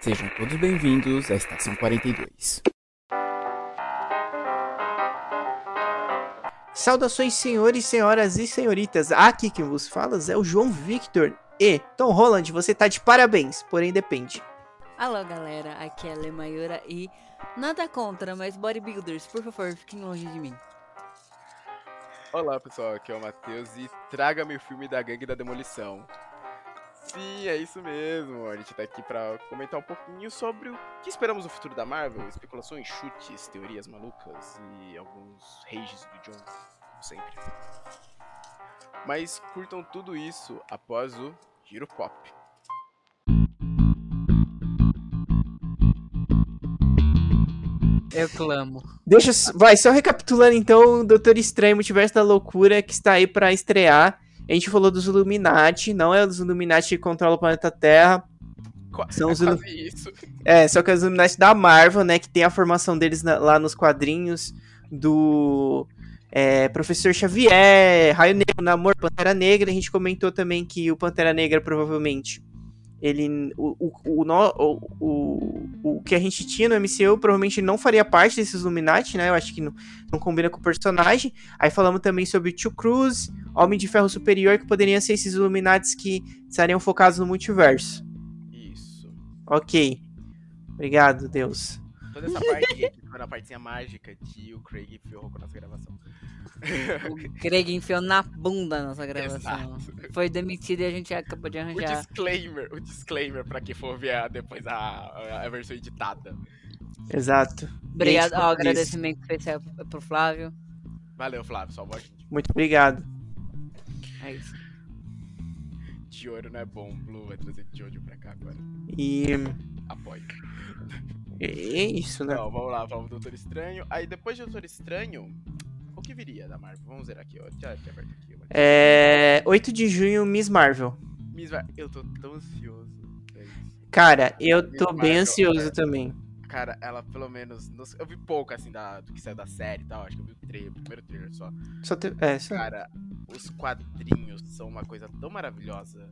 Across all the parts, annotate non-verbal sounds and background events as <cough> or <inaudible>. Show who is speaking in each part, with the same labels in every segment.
Speaker 1: Sejam todos bem-vindos à Estação 42.
Speaker 2: Saudações, senhores, senhoras e senhoritas. Aqui quem vos fala é o João Victor. E, Tom Holland, você tá de parabéns, porém depende.
Speaker 3: Alô, galera, aqui é a Lemayura e nada contra, mas bodybuilders, por favor, fiquem longe de mim.
Speaker 4: Olá pessoal, aqui é o Matheus e traga-me o filme da Gangue da Demolição. Sim, é isso mesmo. A gente tá aqui pra comentar um pouquinho sobre o que esperamos do futuro da Marvel, especulações, chutes, teorias malucas e alguns rages do John, como sempre. Mas curtam tudo isso após o Giro Pop.
Speaker 3: Eu clamo.
Speaker 2: Deixa, vai, só recapitulando então, Doutor Estranho, Multiverso da Loucura, que está aí pra estrear. A gente falou dos Illuminati, não é os Illuminati que controlam o planeta Terra. São
Speaker 4: é
Speaker 2: os Illu-
Speaker 4: quase isso.
Speaker 2: É, só que é os Illuminati da Marvel, né? Que tem a formação deles na- lá nos quadrinhos do é, Professor Xavier, Raio Negro, Namor, Pantera Negra. A gente comentou também que o Pantera Negra provavelmente. Ele. O, o, o, o, o, que a gente tinha no MCU provavelmente não faria parte desses Illuminati, né? Eu acho que não, não combina com o personagem. Aí falamos também sobre Tio Cruz, Homem de Ferro Superior, que poderiam ser esses Illuminatis que estariam focados no multiverso.
Speaker 4: Isso.
Speaker 2: Ok. Obrigado, Deus.
Speaker 4: Toda essa parte que ficou na partezinha mágica que o Craig ferrou com a nossa gravação.
Speaker 3: O <laughs> Greg enfiou na bunda a nossa gravação.
Speaker 4: Exato.
Speaker 3: Foi demitido e a gente acabou de
Speaker 4: O
Speaker 3: arranjar.
Speaker 4: disclaimer, o disclaimer pra quem for ver a- depois a, a versão editada.
Speaker 2: Exato.
Speaker 3: Obrigado, ó,
Speaker 2: isso.
Speaker 3: agradecimento especial pro Flávio.
Speaker 4: Valeu, Flávio, a gente.
Speaker 2: Muito obrigado.
Speaker 3: É isso.
Speaker 4: De ouro não é bom, Blue vai trazer de ouro pra cá agora.
Speaker 2: E
Speaker 4: Apoio.
Speaker 2: é isso, né?
Speaker 4: Então, vamos lá, vamos do Doutor Estranho. Aí depois de Doutor Estranho, o que viria da Marvel? Vamos ver aqui, ó. Já aberto aqui. ó.
Speaker 2: É... 8 de junho, Miss Marvel.
Speaker 4: Miss Mar- Eu tô tão ansioso.
Speaker 2: Cara, eu
Speaker 4: Miss
Speaker 2: tô bem
Speaker 4: Marvel,
Speaker 2: ansioso
Speaker 4: é.
Speaker 2: também.
Speaker 4: Cara, ela pelo menos. Eu vi pouco assim da, do que saiu da série e tal. Acho que eu vi o trailer, o primeiro trailer só.
Speaker 2: Só te... É, só...
Speaker 4: Cara, os quadrinhos são uma coisa tão maravilhosa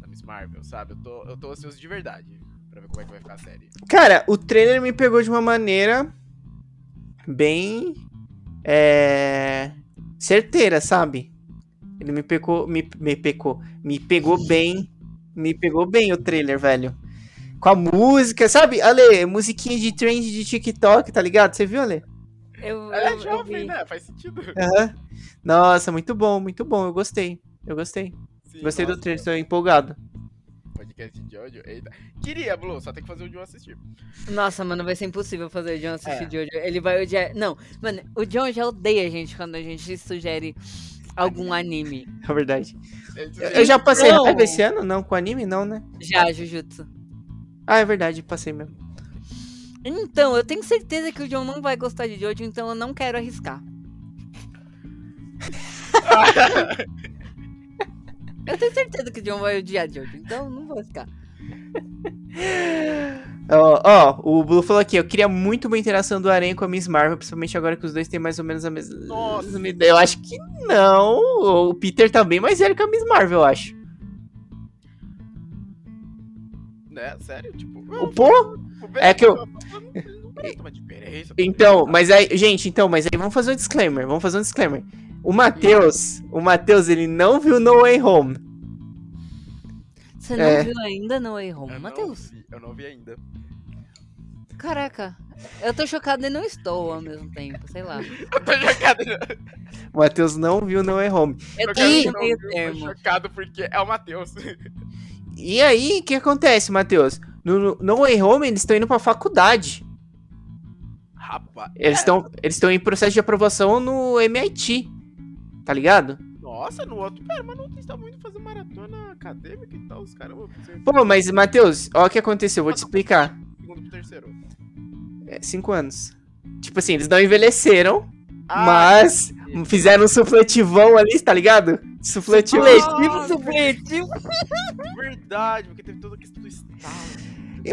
Speaker 4: da Miss Marvel, sabe? Eu tô, eu tô ansioso de verdade pra ver como é que vai ficar a série.
Speaker 2: Cara, o trailer me pegou de uma maneira bem é... certeira, sabe? Ele me pegou, me, me pegou, me pegou bem, me pegou bem o trailer, velho. Com a música, sabe? Ale, musiquinha de trend de TikTok, tá ligado? Você viu, Ale?
Speaker 3: Eu,
Speaker 4: Ela
Speaker 3: eu-
Speaker 4: é
Speaker 3: eu
Speaker 4: jovem,
Speaker 3: vi.
Speaker 4: né? Faz sentido.
Speaker 2: Aham. Nossa, muito bom, muito bom. Eu gostei. Eu gostei.
Speaker 4: Sim,
Speaker 2: Gostei do
Speaker 4: nossa,
Speaker 2: trailer, estou empolgado.
Speaker 4: Podcast de ódio. Eita. Queria, Blue, só tem que fazer o John assistir.
Speaker 3: Nossa, mano, vai ser impossível fazer o John assistir
Speaker 4: É.
Speaker 3: de hoje. Ele vai odiar. Não, mano, o John já odeia a gente quando a gente sugere algum anime.
Speaker 2: É verdade. Eu já passei
Speaker 3: Não.
Speaker 2: raiva esse ano? Não, com anime não, né?
Speaker 3: Já, Jujutsu.
Speaker 2: Ah, é verdade, passei mesmo.
Speaker 3: Então, eu tenho certeza que o John não vai gostar de Jojo, então eu não quero arriscar. <laughs> eu tenho certeza que o John vai odiar Jojo, então não vou arriscar.
Speaker 2: Ó, ó, o Blue falou aqui, eu queria muito uma interação do Aranha com a Miss Marvel, principalmente agora que os dois têm mais ou menos a mesma ideia. Eu acho que não. O Peter tá bem mais velho que a Miss Marvel, eu acho.
Speaker 4: né? Sério? Tipo.
Speaker 2: O pô? É que eu-
Speaker 4: diferença.
Speaker 2: Então, mas aí, gente, então, mas aí vamos fazer um disclaimer, vamos fazer um disclaimer. O Matheus, o Matheus, ele não viu No Way Home.
Speaker 3: Você não
Speaker 2: É.
Speaker 3: viu ainda no Way Home, Matheus?
Speaker 4: Eu não vi ainda.
Speaker 3: Caraca, eu tô chocado e não estou ao mesmo tempo, sei lá.
Speaker 4: Eu tô chocado.
Speaker 2: O Matheus não viu No Way Home.
Speaker 3: Eu tô
Speaker 2: E-
Speaker 3: meio termo.
Speaker 4: chocado porque é o Matheus.
Speaker 2: E aí, o que acontece, Matheus? No, no No Way Home, eles estão indo pra faculdade.
Speaker 4: Rapaz.
Speaker 2: Eles estão eles estão em processo de aprovação no MIT. Tá ligado?
Speaker 4: Nossa, no outro. Pera, mas outro eles estavam indo fazer maratona acadêmica e tal. Os caras.
Speaker 2: Pô, mas, Matheus, ó o que aconteceu, vou te explicar.
Speaker 4: Segundo pro terceiro.
Speaker 2: É, cinco anos. Tipo assim, eles não envelheceram,
Speaker 4: Ah,
Speaker 2: mas fizeram um sufletivão ali, tá ligado? Sufletivo.
Speaker 3: Supletivo, supletivo.
Speaker 4: Verdade, porque teve toda a questão do estado.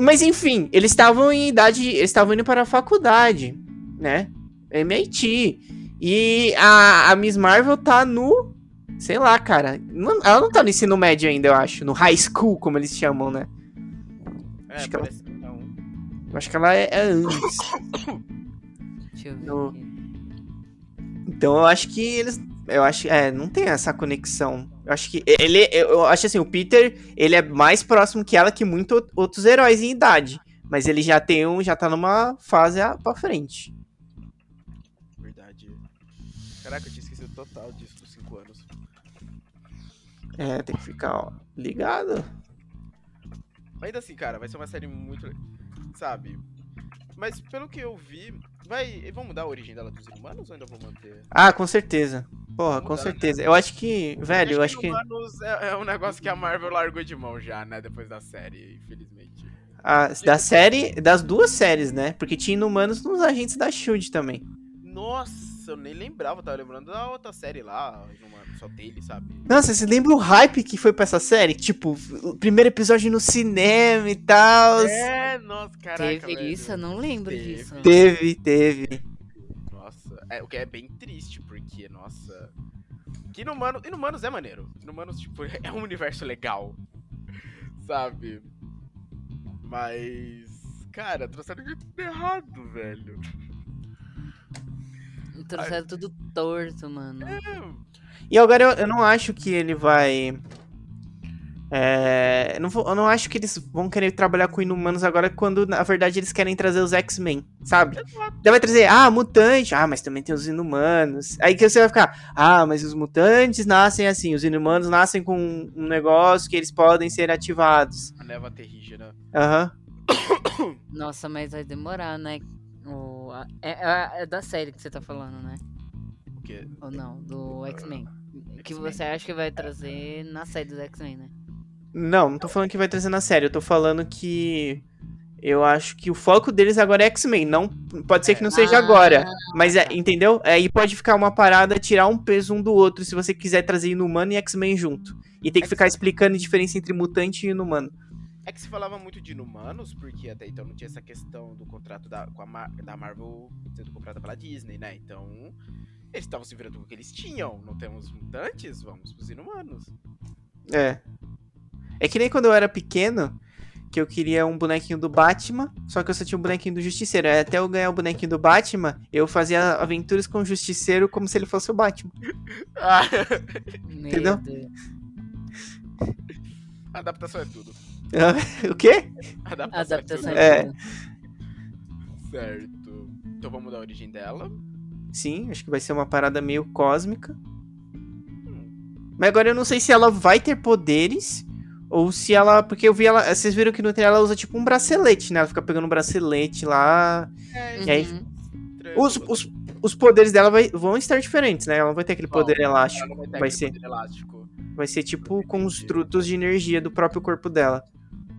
Speaker 2: Mas enfim, eles estavam em idade. Eles estavam indo para a faculdade, né? MIT. E a, a Miss Marvel tá no. Sei lá, cara. Não- ela não tá no ensino médio ainda, eu acho. No high school, como eles chamam, né?
Speaker 4: É,
Speaker 2: Acho que ela-
Speaker 4: não.
Speaker 2: Eu acho que ela é, é antes.
Speaker 3: Deixa eu ver
Speaker 2: No-
Speaker 3: aqui.
Speaker 2: Então eu acho que eles. Eu acho. É, não tem essa conexão. Eu acho que. Ele. Eu acho assim, o Peter, ele é mais próximo que ela que muitos outros heróis em idade. Mas ele já tem um. Já tá numa fase a- pra frente.
Speaker 4: Caraca, eu tinha esquecido total disso dos 5 anos.
Speaker 2: É, tem que ficar, ó, ligado.
Speaker 4: Mas ainda assim, cara, vai ser uma série muito. Sabe? Mas pelo que eu vi, vai. Vão mudar a origem dela dos humanos ou ainda vão manter?
Speaker 2: Ah, com certeza. Porra, com
Speaker 4: Mudar, né?
Speaker 2: certeza. Eu acho que. Velho, eu acho que.
Speaker 4: Humanos é, é um negócio que a Marvel largou de mão já, né? Depois da série, infelizmente.
Speaker 2: A, da série. Das duas séries, né? Porque tinha Inumanos nos agentes da Shield também.
Speaker 4: Nossa, eu nem lembrava, eu tava lembrando da outra série lá, só dele, sabe?
Speaker 2: Nossa, você lembra o hype que foi pra essa série? Tipo, o primeiro episódio no cinema e tal.
Speaker 4: É, nossa, caraca.
Speaker 3: Teve
Speaker 4: velho.
Speaker 3: isso? Eu não lembro
Speaker 4: Teve.
Speaker 3: disso.
Speaker 2: Teve, teve.
Speaker 4: Nossa, é, o que é bem triste, porque, nossa. Que Inumanos, Inumanos é maneiro. Inumanos, tipo, <laughs> é um universo legal. <laughs> Sabe? Mas. Cara, trouxeram de tudo errado, velho.
Speaker 3: Trouxeram tudo torto, mano.
Speaker 4: É,
Speaker 2: E agora eu, eu não acho que ele vai. É, eu, não vou- eu não acho que eles vão querer trabalhar com inumanos agora quando, na verdade, eles querem trazer os X-Men, sabe? Daí vai trazer, ah, mutante, ah, mas também tem os inumanos. Aí que você vai ficar, ah, mas os mutantes nascem assim, os inumanos nascem com um negócio que eles podem ser ativados.
Speaker 4: a neva terrígena.
Speaker 2: Aham. <coughs>
Speaker 3: Nossa, mas vai demorar, né? É, é- é da série que você tá falando, né?
Speaker 4: O quê?
Speaker 3: Ou não? Do X-Men. Que você acha que vai trazer na série dos X-Men, né?
Speaker 2: Não, não tô falando que vai trazer na série, eu tô falando que. Eu acho que o foco deles agora é X-Men. Não, pode ser que não seja
Speaker 3: Ah,
Speaker 2: agora. Mas, é, entendeu? Aí pode ficar uma parada, tirar um peso um do outro, se você quiser trazer Inumano e X-Men junto. E tem que ficar explicando a diferença entre mutante e Inumano.
Speaker 4: É que se falava muito de inumanos, porque até então não tinha essa questão do contrato da, com a Mar- da Marvel sendo comprada pela Disney, né? Então, eles estavam se virando com o que eles tinham. Não temos mutantes? Vamos pros inumanos.
Speaker 2: É. É que nem quando eu era pequeno, que eu queria um bonequinho do Batman, só que eu só tinha um bonequinho do Justiceiro. Aí Até eu ganhar o bonequinho do Batman, eu fazia aventuras com o Justiceiro como se ele fosse o Batman.
Speaker 4: Ah,
Speaker 2: Entendeu?
Speaker 4: Adaptação é tudo. <laughs>
Speaker 2: o quê?
Speaker 4: Adaptação,
Speaker 3: Adaptação
Speaker 4: é
Speaker 2: É.
Speaker 4: Certo. Então vamos dar a origem dela.
Speaker 2: Sim, acho que vai ser uma parada meio cósmica. Mas agora eu não sei se ela vai ter poderes ou se ela. Porque eu vi ela. Vocês viram que no trailer ela usa tipo um bracelete, né? Ela fica pegando um bracelete lá.
Speaker 4: É,
Speaker 2: E aí-
Speaker 3: Uhum.
Speaker 2: Os, os, os poderes dela vai- vão estar diferentes, né? Ela não vai ter aquele poder
Speaker 4: Ela
Speaker 2: elástico. Vai
Speaker 4: aquele
Speaker 2: ser,
Speaker 4: poder elástico.
Speaker 2: vai ser tipo construtos de energia do próprio corpo dela.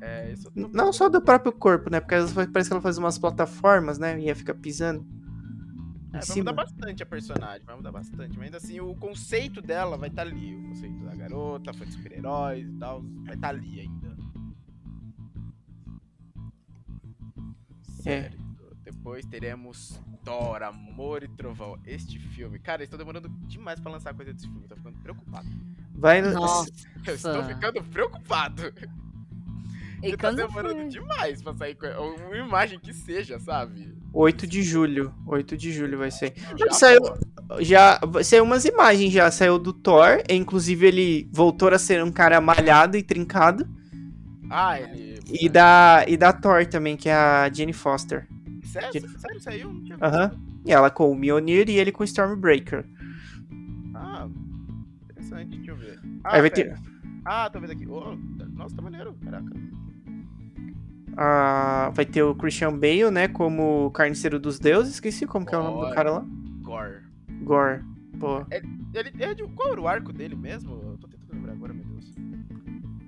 Speaker 4: É, tô
Speaker 2: Não só do próprio corpo, né? Porque ela parece que ela faz umas plataformas, né? E ia ficar pisando.
Speaker 4: É, vai mudar bastante a personagem, vai mudar bastante. Mas ainda assim, o conceito dela vai estar ali. O conceito da garota, fã de super-heróis e tal, vai estar ali ainda.
Speaker 2: É.
Speaker 4: Certo. Depois teremos Thor, Amor e Trovão. Este filme. Cara, estão demorando demais pra lançar coisa desse filme. Tô ficando preocupado.
Speaker 2: Vai.
Speaker 3: Nossa.
Speaker 4: Eu estou ficando preocupado.
Speaker 3: E
Speaker 4: Porque tá demorando
Speaker 3: foi?
Speaker 4: demais pra sair co- uma imagem que seja, sabe?
Speaker 2: 8 de julho. 8 de julho vai ser.
Speaker 4: Já,
Speaker 2: saiu-
Speaker 4: pô.
Speaker 2: Já saiu umas imagens já. Saiu do Thor. e, Inclusive, ele voltou a ser um cara malhado e trincado.
Speaker 4: Ah, ele.
Speaker 2: E da, e da Thor também, que é a Jane Foster.
Speaker 4: Sério, sério, saiu?
Speaker 2: Aham. E ela com o Mjolnir e ele com o Stormbreaker.
Speaker 4: Ah, interessante, deixa eu ver.
Speaker 2: Aí vai
Speaker 4: pera.
Speaker 2: ter.
Speaker 4: Ah, tô vendo aqui. Oh, nossa, tá maneiro, caraca.
Speaker 2: A- vai ter o Christian Bale, né? Como Carniceiro dos Deuses. Esqueci como que é o nome do cara lá.
Speaker 4: Gore.
Speaker 2: Gore. Pô.
Speaker 4: Ele é de. Qual era o arco dele mesmo? Eu tô tentando lembrar agora, meu Deus.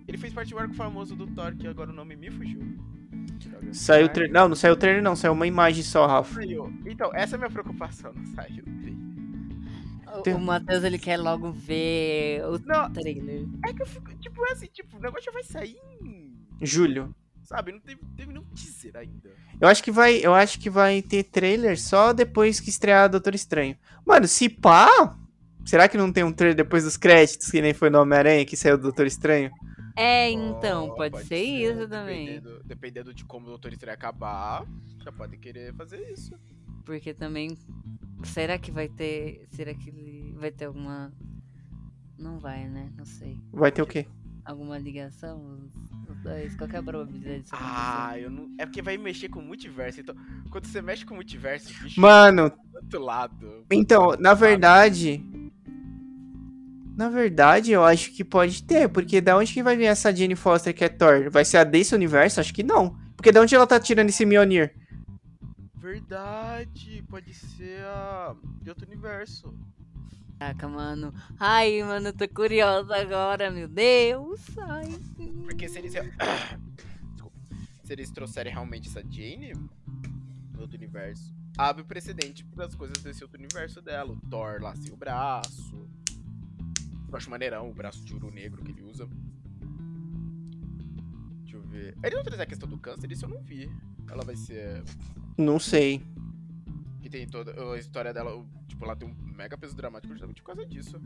Speaker 4: Ele fez parte do arco famoso do Thor, que agora o nome me fugiu.
Speaker 2: Saiu o trailer. Não, não saiu o trailer, não. Saiu uma imagem só, Rafa.
Speaker 4: Saiu. Então, essa é a minha preocupação, não saiu o trailer.
Speaker 3: O-
Speaker 2: Tem-
Speaker 3: O Matheus, ele quer logo ver o
Speaker 4: Não,
Speaker 3: trailer.
Speaker 4: é que eu fico. Tipo, é assim, tipo, o negócio já vai sair em.
Speaker 2: Julho.
Speaker 4: Sabe, não teve, teve nenhum teaser ainda.
Speaker 2: Eu acho que vai, eu acho que vai ter trailer só depois que estrear Doutor Estranho. Mano, se pá, será que não tem um trailer depois dos créditos que nem foi no Homem-Aranha que saiu do Doutor Estranho?
Speaker 3: É, então,
Speaker 4: Ó,
Speaker 3: pode, ser, isso também.
Speaker 4: Dependendo, dependendo de como o Doutor Estranho acabar, já pode querer fazer isso.
Speaker 3: Porque também. Será que vai ter. Será que ele vai ter alguma. Não vai, né? Não sei.
Speaker 2: Vai ter o quê?
Speaker 3: Alguma ligação? Os, os dois? Qual que é a probabilidade disso
Speaker 4: Ah,
Speaker 3: acontecer?
Speaker 4: eu não. É porque vai mexer com o multiverso. Então, quando você mexe com o multiverso, bicho,
Speaker 2: Mano,
Speaker 4: do outro lado.
Speaker 2: então, na verdade. Na verdade, eu acho que pode ter, porque da onde que vai vir essa Jane Foster que é Thor? Vai ser a desse universo? Acho que não. Porque da onde ela tá tirando esse Mjolnir?
Speaker 4: Verdade, pode ser a. de outro universo.
Speaker 3: Caraca, mano. Ai, mano, eu tô curiosa agora, meu Deus. Ai.
Speaker 4: Porque se eles. <coughs> Desculpa. Se eles trouxerem realmente essa Jane no outro universo, abre o precedente para as coisas desse outro universo dela. O Thor lá sem o braço. Eu acho maneirão o braço de ouro negro que ele usa. Deixa eu ver. Ele não trazer a questão do câncer, isso eu não vi. Ela vai ser.
Speaker 2: Não sei.
Speaker 4: Tem toda a história dela. Tipo, ela tem um mega peso dramático justamente por causa disso.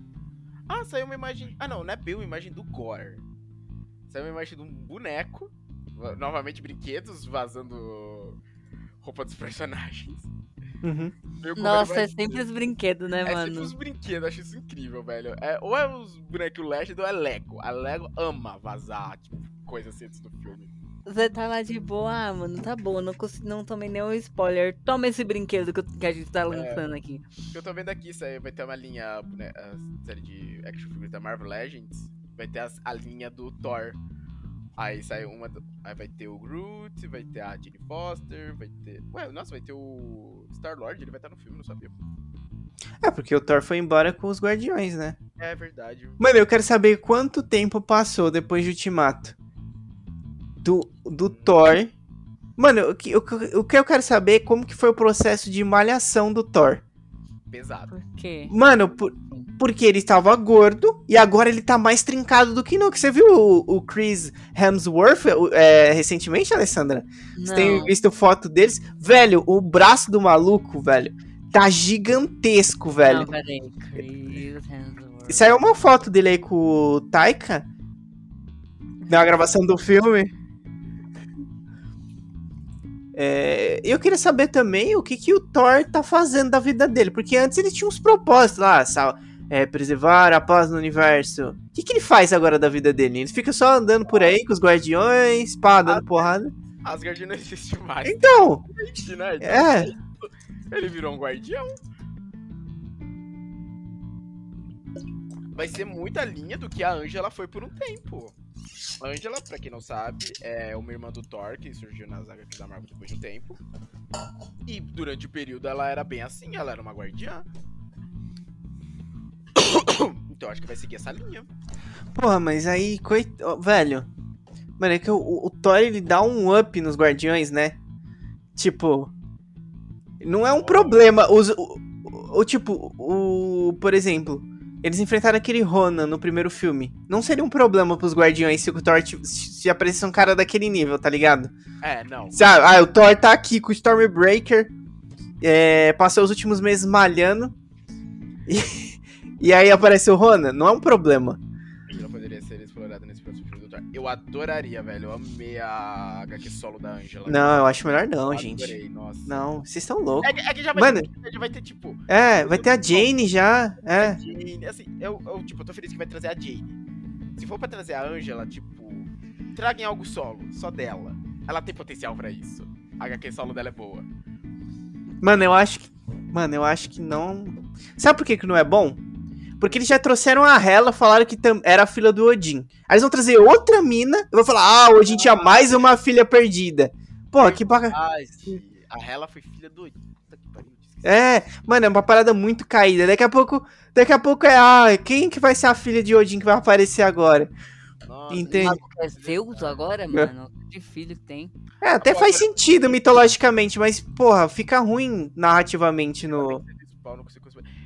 Speaker 4: Ah, saiu uma imagem. Ah, não, não é bem uma imagem do Gore. Saiu uma imagem de um boneco. va- Novamente, brinquedos vazando roupa dos personagens.
Speaker 2: Uhum.
Speaker 3: Nossa, é sempre os brinquedos, né,
Speaker 4: É
Speaker 3: mano?
Speaker 4: sempre os brinquedos, acho isso incrível, velho. É, ou é os bonecos Legend ou é Lego. A Lego ama vazar, tipo, coisa assim antes do filme.
Speaker 3: Você tá lá de boa, ah, mano, tá bom, não, não tomei nenhum spoiler. Toma esse brinquedo que, que a gente
Speaker 4: É.
Speaker 3: tá lançando aqui.
Speaker 4: O que eu tô vendo aqui, isso aí vai ter uma linha, né, a série de action figures da Marvel Legends, vai ter as- a linha do Thor. Aí sai uma, aí vai ter o Groot, vai ter a Jane Foster, vai ter, ué, nossa, vai ter o Star-Lord, ele vai estar no filme, não sabia.
Speaker 2: É, porque o Thor foi embora com os Guardiões, né?
Speaker 4: É verdade.
Speaker 2: Mano, eu quero saber quanto tempo passou depois de Ultimato. Do, do Thor. Mano, o que, o, que- o que eu quero saber é como que foi o processo de malhação do Thor.
Speaker 4: Pesado.
Speaker 3: Por quê?
Speaker 2: Mano, por- porque ele estava gordo e agora ele tá mais trincado do que nunca. Você viu o, o Chris Hemsworth é, recentemente, Alessandra? Você tem
Speaker 3: Não.
Speaker 2: visto foto deles? Velho, o braço do maluco, velho, tá gigantesco, velho.
Speaker 3: Não, peraí. Chris Hemsworth.
Speaker 2: Saiu uma foto dele aí com o Taika na gravação do filme. É, eu queria saber também o que, que o Thor tá fazendo da vida dele, porque antes ele tinha uns propósitos lá, sal, é, preservar a paz no universo. O que, que ele faz agora da vida dele? Ele fica só andando por aí com os guardiões, pá, dando porrada.
Speaker 4: Asgard não existe mais,
Speaker 2: Então,
Speaker 4: né?
Speaker 2: é.
Speaker 4: Ele virou um guardião. Vai ser muita linha do que a Angela foi por um tempo. Angela, pra quem não sabe, é uma irmã do Thor que surgiu nas HQs da Marvel depois de um tempo. E durante o período ela era bem assim, ela era uma guardiã. <coughs> Então acho que vai seguir essa linha.
Speaker 2: Porra, mas aí, coit... velho. Mano, é que o, o Thor ele dá um up nos Guardiões, né? Tipo. Não é um problema. Os, o, o, o tipo, o. Por exemplo, eles enfrentaram aquele Ronan no primeiro filme. Não seria um problema pros Guardiões se o Thor se se aparecesse um cara daquele nível, tá ligado?
Speaker 4: É, não.
Speaker 2: Sabe, ah, o Thor tá aqui com o Stormbreaker. É, passou os últimos meses malhando. E, <laughs> e aí aparece o Ronan. Não é um problema.
Speaker 4: Eu adoraria, velho. Eu amei a HQ solo da Angela.
Speaker 2: Não, eu acho melhor não,
Speaker 4: Eu
Speaker 2: gente.
Speaker 4: adorei, nossa.
Speaker 2: Não, vocês estão loucos.
Speaker 4: É que, é que já vai,
Speaker 2: Mano.
Speaker 4: ter, já vai ter, tipo,
Speaker 2: É, vai ter a Jane já. É.
Speaker 4: Jane, assim, eu, eu, tipo, eu tô feliz que vai trazer a Jane. Se for pra trazer a Angela, tipo, traga em algo solo, só dela. Ela tem potencial pra isso. A HQ solo dela é boa.
Speaker 2: Mano, eu acho que. Mano, eu acho que não. Sabe por que, que não é bom? Porque eles já trouxeram a Hela, falaram que era a filha do Odin. Aí eles vão trazer outra mina e vão falar: Ah, Odin tinha mais uma filha perdida. Pô, que.
Speaker 4: Ai, sim. A Hela foi filha do. Esqueci.
Speaker 2: É, mano, é uma parada muito caída. Daqui a pouco. Daqui a pouco é. Ah, quem que vai ser a filha de Odin que vai aparecer agora?
Speaker 4: Nossa,
Speaker 2: Entende?
Speaker 3: É Zeus agora, mano? Que filho que tem.
Speaker 2: É, até faz sentido mitologicamente, mas, porra, fica ruim narrativamente no.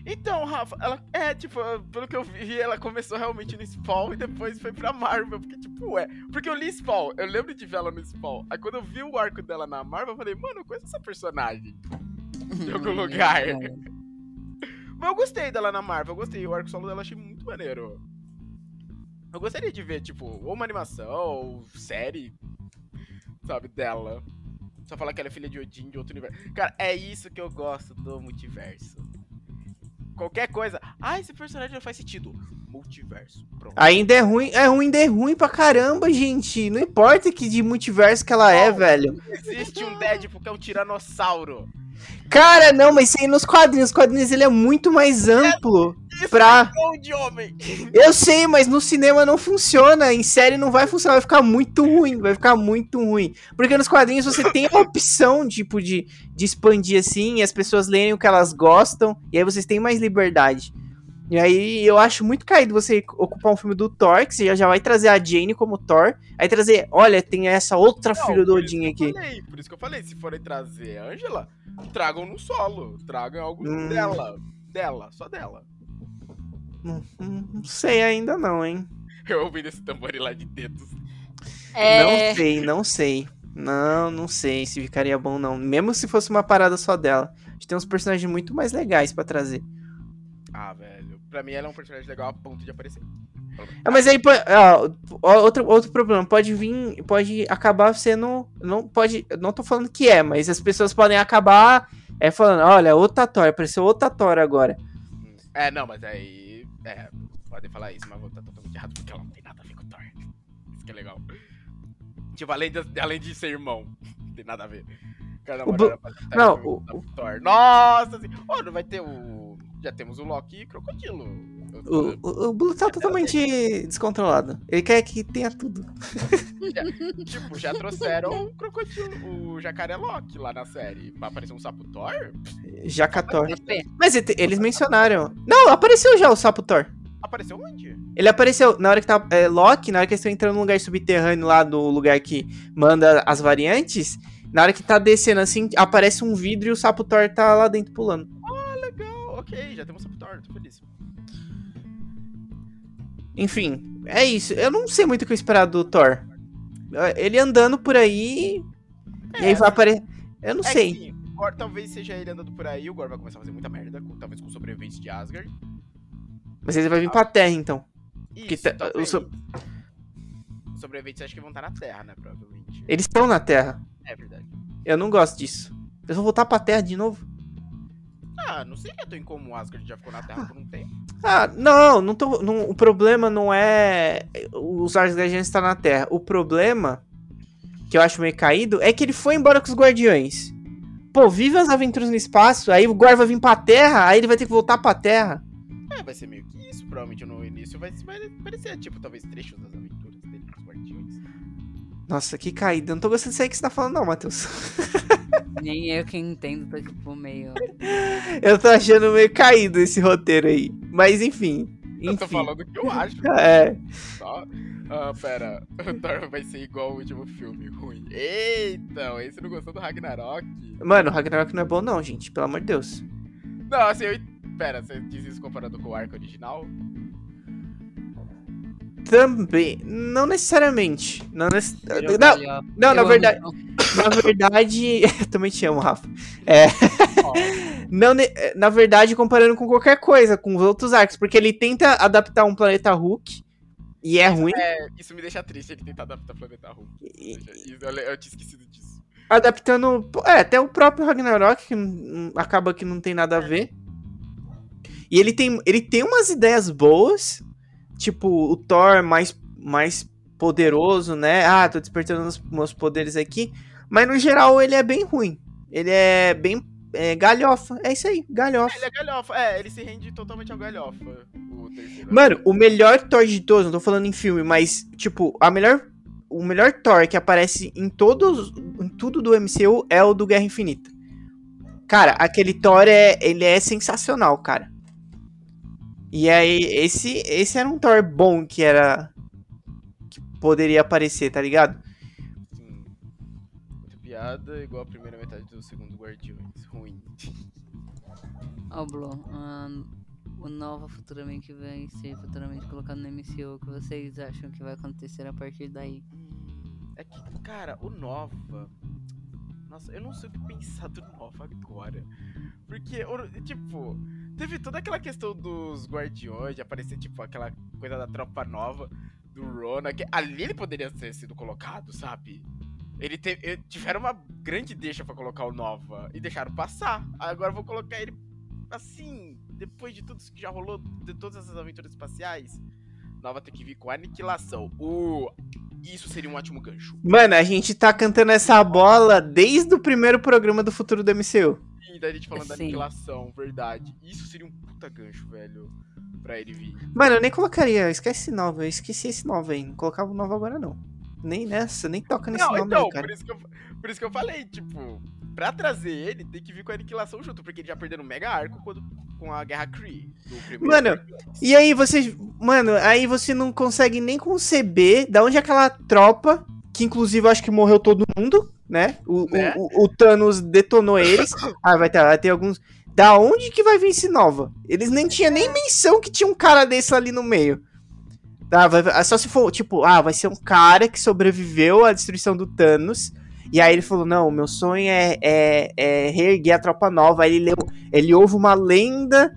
Speaker 4: Então, Rafa, ela é, tipo, pelo que eu vi, ela começou realmente no Spawn e depois foi pra Marvel. Porque, tipo, ué. Porque eu li Spawn, eu lembro de ver ela no Spawn. Aí quando eu vi o arco dela na Marvel, eu falei, mano, eu conheço essa personagem. <laughs> De algum lugar. Mas eu gostei dela na Marvel, eu gostei. O arco solo dela achei muito maneiro. Eu gostaria de ver, tipo, ou uma animação, ou série, sabe, dela. Só falar que ela é filha de Odin de outro universo. Cara, é isso que eu gosto do multiverso. Qualquer coisa. Ah, esse personagem não faz sentido. Multiverso. Pronto.
Speaker 2: Ainda é ruim, é ruim, ainda é ruim pra caramba, gente. Não importa que de multiverso que ela é,
Speaker 4: Não.
Speaker 2: velho.
Speaker 4: Existe um Deadpool que é um tiranossauro.
Speaker 2: Cara, não, mas isso aí nos quadrinhos. Os quadrinhos ele é muito mais amplo.
Speaker 4: Isso
Speaker 2: Pra-
Speaker 4: é de homem. <laughs>
Speaker 2: Eu sei, mas no cinema não funciona. Em série não vai funcionar, vai ficar muito ruim. Vai ficar muito ruim. Porque nos quadrinhos você tem a opção, tipo, de, de expandir assim, e as pessoas lerem o que elas gostam, e aí vocês têm mais liberdade. E aí eu acho muito caído você ocupar um filme do Thor, que você já, já vai trazer a Jane como Thor, aí trazer, olha, tem essa outra
Speaker 4: Não,
Speaker 2: filha do Odin aqui.
Speaker 4: Falei, por isso que eu falei, se forem trazer a Angela, tragam no solo. Tragam algo
Speaker 2: Hum.
Speaker 4: dela. Dela, só dela.
Speaker 2: Não, não- sei ainda não, hein?
Speaker 4: Eu ouvi esse tambor lá de dedos.
Speaker 3: É,
Speaker 2: Não sei, não sei. Não, não sei se ficaria bom, não. Mesmo se fosse uma parada só dela. A gente tem uns personagens muito mais legais pra trazer.
Speaker 4: Ah, velho. Pra mim ela é um personagem legal a ponto de aparecer.
Speaker 2: Ah, mas aí, ó, outro, outro problema, pode vir, pode acabar sendo, não pode, não tô falando que é, mas as pessoas podem acabar é, falando, olha, outra Thor, apareceu outra Thor agora.
Speaker 4: É, não, mas aí. É, podem falar isso, mas vou estar totalmente errado porque ela não tem nada a ver com o Thor. Isso que é legal. Tipo, além de, além de ser irmão, <laughs> não tem nada a ver. Cara,
Speaker 2: O
Speaker 4: tá
Speaker 2: não, o-
Speaker 4: Thor. Nossa, assim, oh, não vai ter o. Já temos o Loki e Crocodilo.
Speaker 2: O, o, o Blue tá totalmente descontrolado. Ele quer que tenha tudo.
Speaker 4: Tipo, já trouxeram o Crocodilo, o Jacaré Loki lá na série. Vai aparecer um sapo Thor?
Speaker 2: Jaca Thor.
Speaker 3: SP.
Speaker 2: Mas ele- eles mencionaram. Não, apareceu já o Sapo Thor.
Speaker 4: Apareceu onde?
Speaker 2: Ele apareceu na hora que tá. É, Loki, na hora que eles estão entrando no lugar subterrâneo lá do lugar que manda as variantes. Na hora que tá descendo assim, aparece um vidro e o Sapo Thor tá lá dentro pulando.
Speaker 4: Ah, legal, ok, já temos o sapo Thor, tô feliz.
Speaker 2: Enfim, é isso. Eu não sei muito o que eu esperar do Thor. Ele andando por aí. e aí vai aparecer. Eu não
Speaker 4: É
Speaker 2: sei.
Speaker 4: que, sim, Gor- talvez seja ele andando por aí, o Gor vai começar a fazer muita merda, com- talvez com sobreviventes de Asgard.
Speaker 2: Mas ele vai vir pra terra então.
Speaker 4: Isso,
Speaker 2: tá-
Speaker 4: talvez.
Speaker 2: o so-
Speaker 4: Os sobreviventes acho que vão estar na Terra, né, provavelmente.
Speaker 2: Eles estão na terra.
Speaker 4: É verdade.
Speaker 2: Eu não gosto disso. Eles vão voltar pra terra de novo?
Speaker 4: Ah, não seria tão incomum o Asgard já ficou na Terra por um tempo. <laughs>
Speaker 2: Ah, não, não tô, não- o problema não é os Asgardianos estar na Terra. O problema, que eu acho meio caído, é que ele foi embora com os Guardiões. Pô, vive as aventuras no espaço, aí o Guar vai vir pra Terra, aí ele vai ter que voltar pra Terra.
Speaker 4: É, vai ser meio que isso, provavelmente no início vai, vai parecer, tipo, talvez trechos das aventuras dele com os Guardiões.
Speaker 2: Nossa, que caído. Eu não tô gostando disso aí que você tá falando, não, Matheus. <laughs>
Speaker 3: Nem eu que entendo, tô tipo meio. <laughs>
Speaker 2: Eu tô achando meio caído esse roteiro aí. Mas enfim.
Speaker 4: Eu tô
Speaker 2: Enfim.
Speaker 4: falando o que eu acho, <laughs>
Speaker 2: É.
Speaker 4: só. Ah, pera, <laughs> o Thor vai ser igual o último filme, ruim. Eita, esse não gostou do Ragnarok?
Speaker 2: Mano, o Ragnarok não é bom, não, gente. Pelo amor de Deus.
Speaker 4: Não, assim, eu... Pera, você diz isso comparado com o arco original?
Speaker 2: Também. Não necessariamente. Não, nece- não, não, <laughs> na verdade.
Speaker 3: então.
Speaker 2: Na verdade, eu também te amo, Rafa. É, <laughs>
Speaker 4: Ó, <laughs>
Speaker 2: não, na verdade, comparando com qualquer coisa, com os outros arcos, porque ele tenta adaptar um planeta Hulk e é ruim.
Speaker 4: é, isso me deixa triste ele tentar adaptar Planeta Hulk.
Speaker 2: E-
Speaker 4: Eu, eu tinha esquecido disso.
Speaker 2: adaptando, é, até o próprio Ragnarok que não- acaba que não tem nada a ver. E ele tem, ele tem umas ideias boas, tipo o Thor mais mais poderoso, né? Ah, tô despertando os meus poderes aqui, mas no geral ele é bem ruim. Ele é bem é, galhofa. É isso aí, galhofa.
Speaker 4: Ele é galhofa, é, ele se rende totalmente ao galhofa, o.
Speaker 2: Mano, o melhor Thor de todos, não tô falando em filme, mas, tipo, a melhor. O melhor Thor que aparece em todos. em tudo do MCU é o do Guerra Infinita. Cara, aquele Thor é. Ele é sensacional, cara. E aí, esse, esse era um Thor bom que era. que poderia aparecer, tá ligado?
Speaker 4: Sim. Muita piada, igual a primeira metade do segundo Guardiões. Ruim.
Speaker 3: Ó, Blue, ahn, o Nova futuramente que vai ser futuramente colocado no MCU, o que vocês acham que vai acontecer a partir daí?
Speaker 4: Hum, É que, cara, o Nova. Nossa, eu não sei o que pensar do Nova agora. Porque, tipo, teve toda aquela questão dos Guardiões, de aparecer, tipo, aquela coisa da tropa nova. do Rona, que ali ele poderia ter sido colocado, sabe? Ele teve, eh, tiveram uma grande deixa pra colocar o Nova e deixaram passar. Agora vou colocar ele assim, depois de tudo que já rolou, de todas essas aventuras espaciais. Nova tem que vir com aniquilação. Uh, isso seria um ótimo gancho.
Speaker 2: Mano, a gente tá cantando essa bola desde o primeiro programa do futuro do MCU.
Speaker 4: E a gente falando da
Speaker 3: Sim.
Speaker 4: aniquilação, verdade. Isso seria um puta gancho, velho, pra ele vir.
Speaker 2: Mano, eu nem colocaria, esquece esse nova, eu esqueci esse nova aí, não colocava o nova agora não. Nem nessa, nem toca nesse
Speaker 4: Não,
Speaker 2: nome
Speaker 4: então,
Speaker 2: aí, cara.
Speaker 4: por isso, que eu, por isso que eu falei, tipo, pra trazer ele, tem que vir com a aniquilação junto, porque ele já perdeu no mega arco quando, com a Guerra Kree. do primeiro
Speaker 2: Mano. E aí você, mano, aí você não consegue nem conceber da onde aquela tropa, que inclusive acho que morreu todo mundo, né? O, o-
Speaker 4: Né?
Speaker 2: o, o Thanos detonou eles. <laughs> ah, vai ter, vai ter alguns. Da onde que vai vir esse nova? Eles nem tinham nem menção que tinha um cara desse ali no meio. Tá, vai, só se for, tipo, ah, vai ser um cara que sobreviveu à destruição do Thanos. E aí ele falou, não, meu sonho é, é, é reerguer a tropa nova. Aí ele, leu, ele ouve uma lenda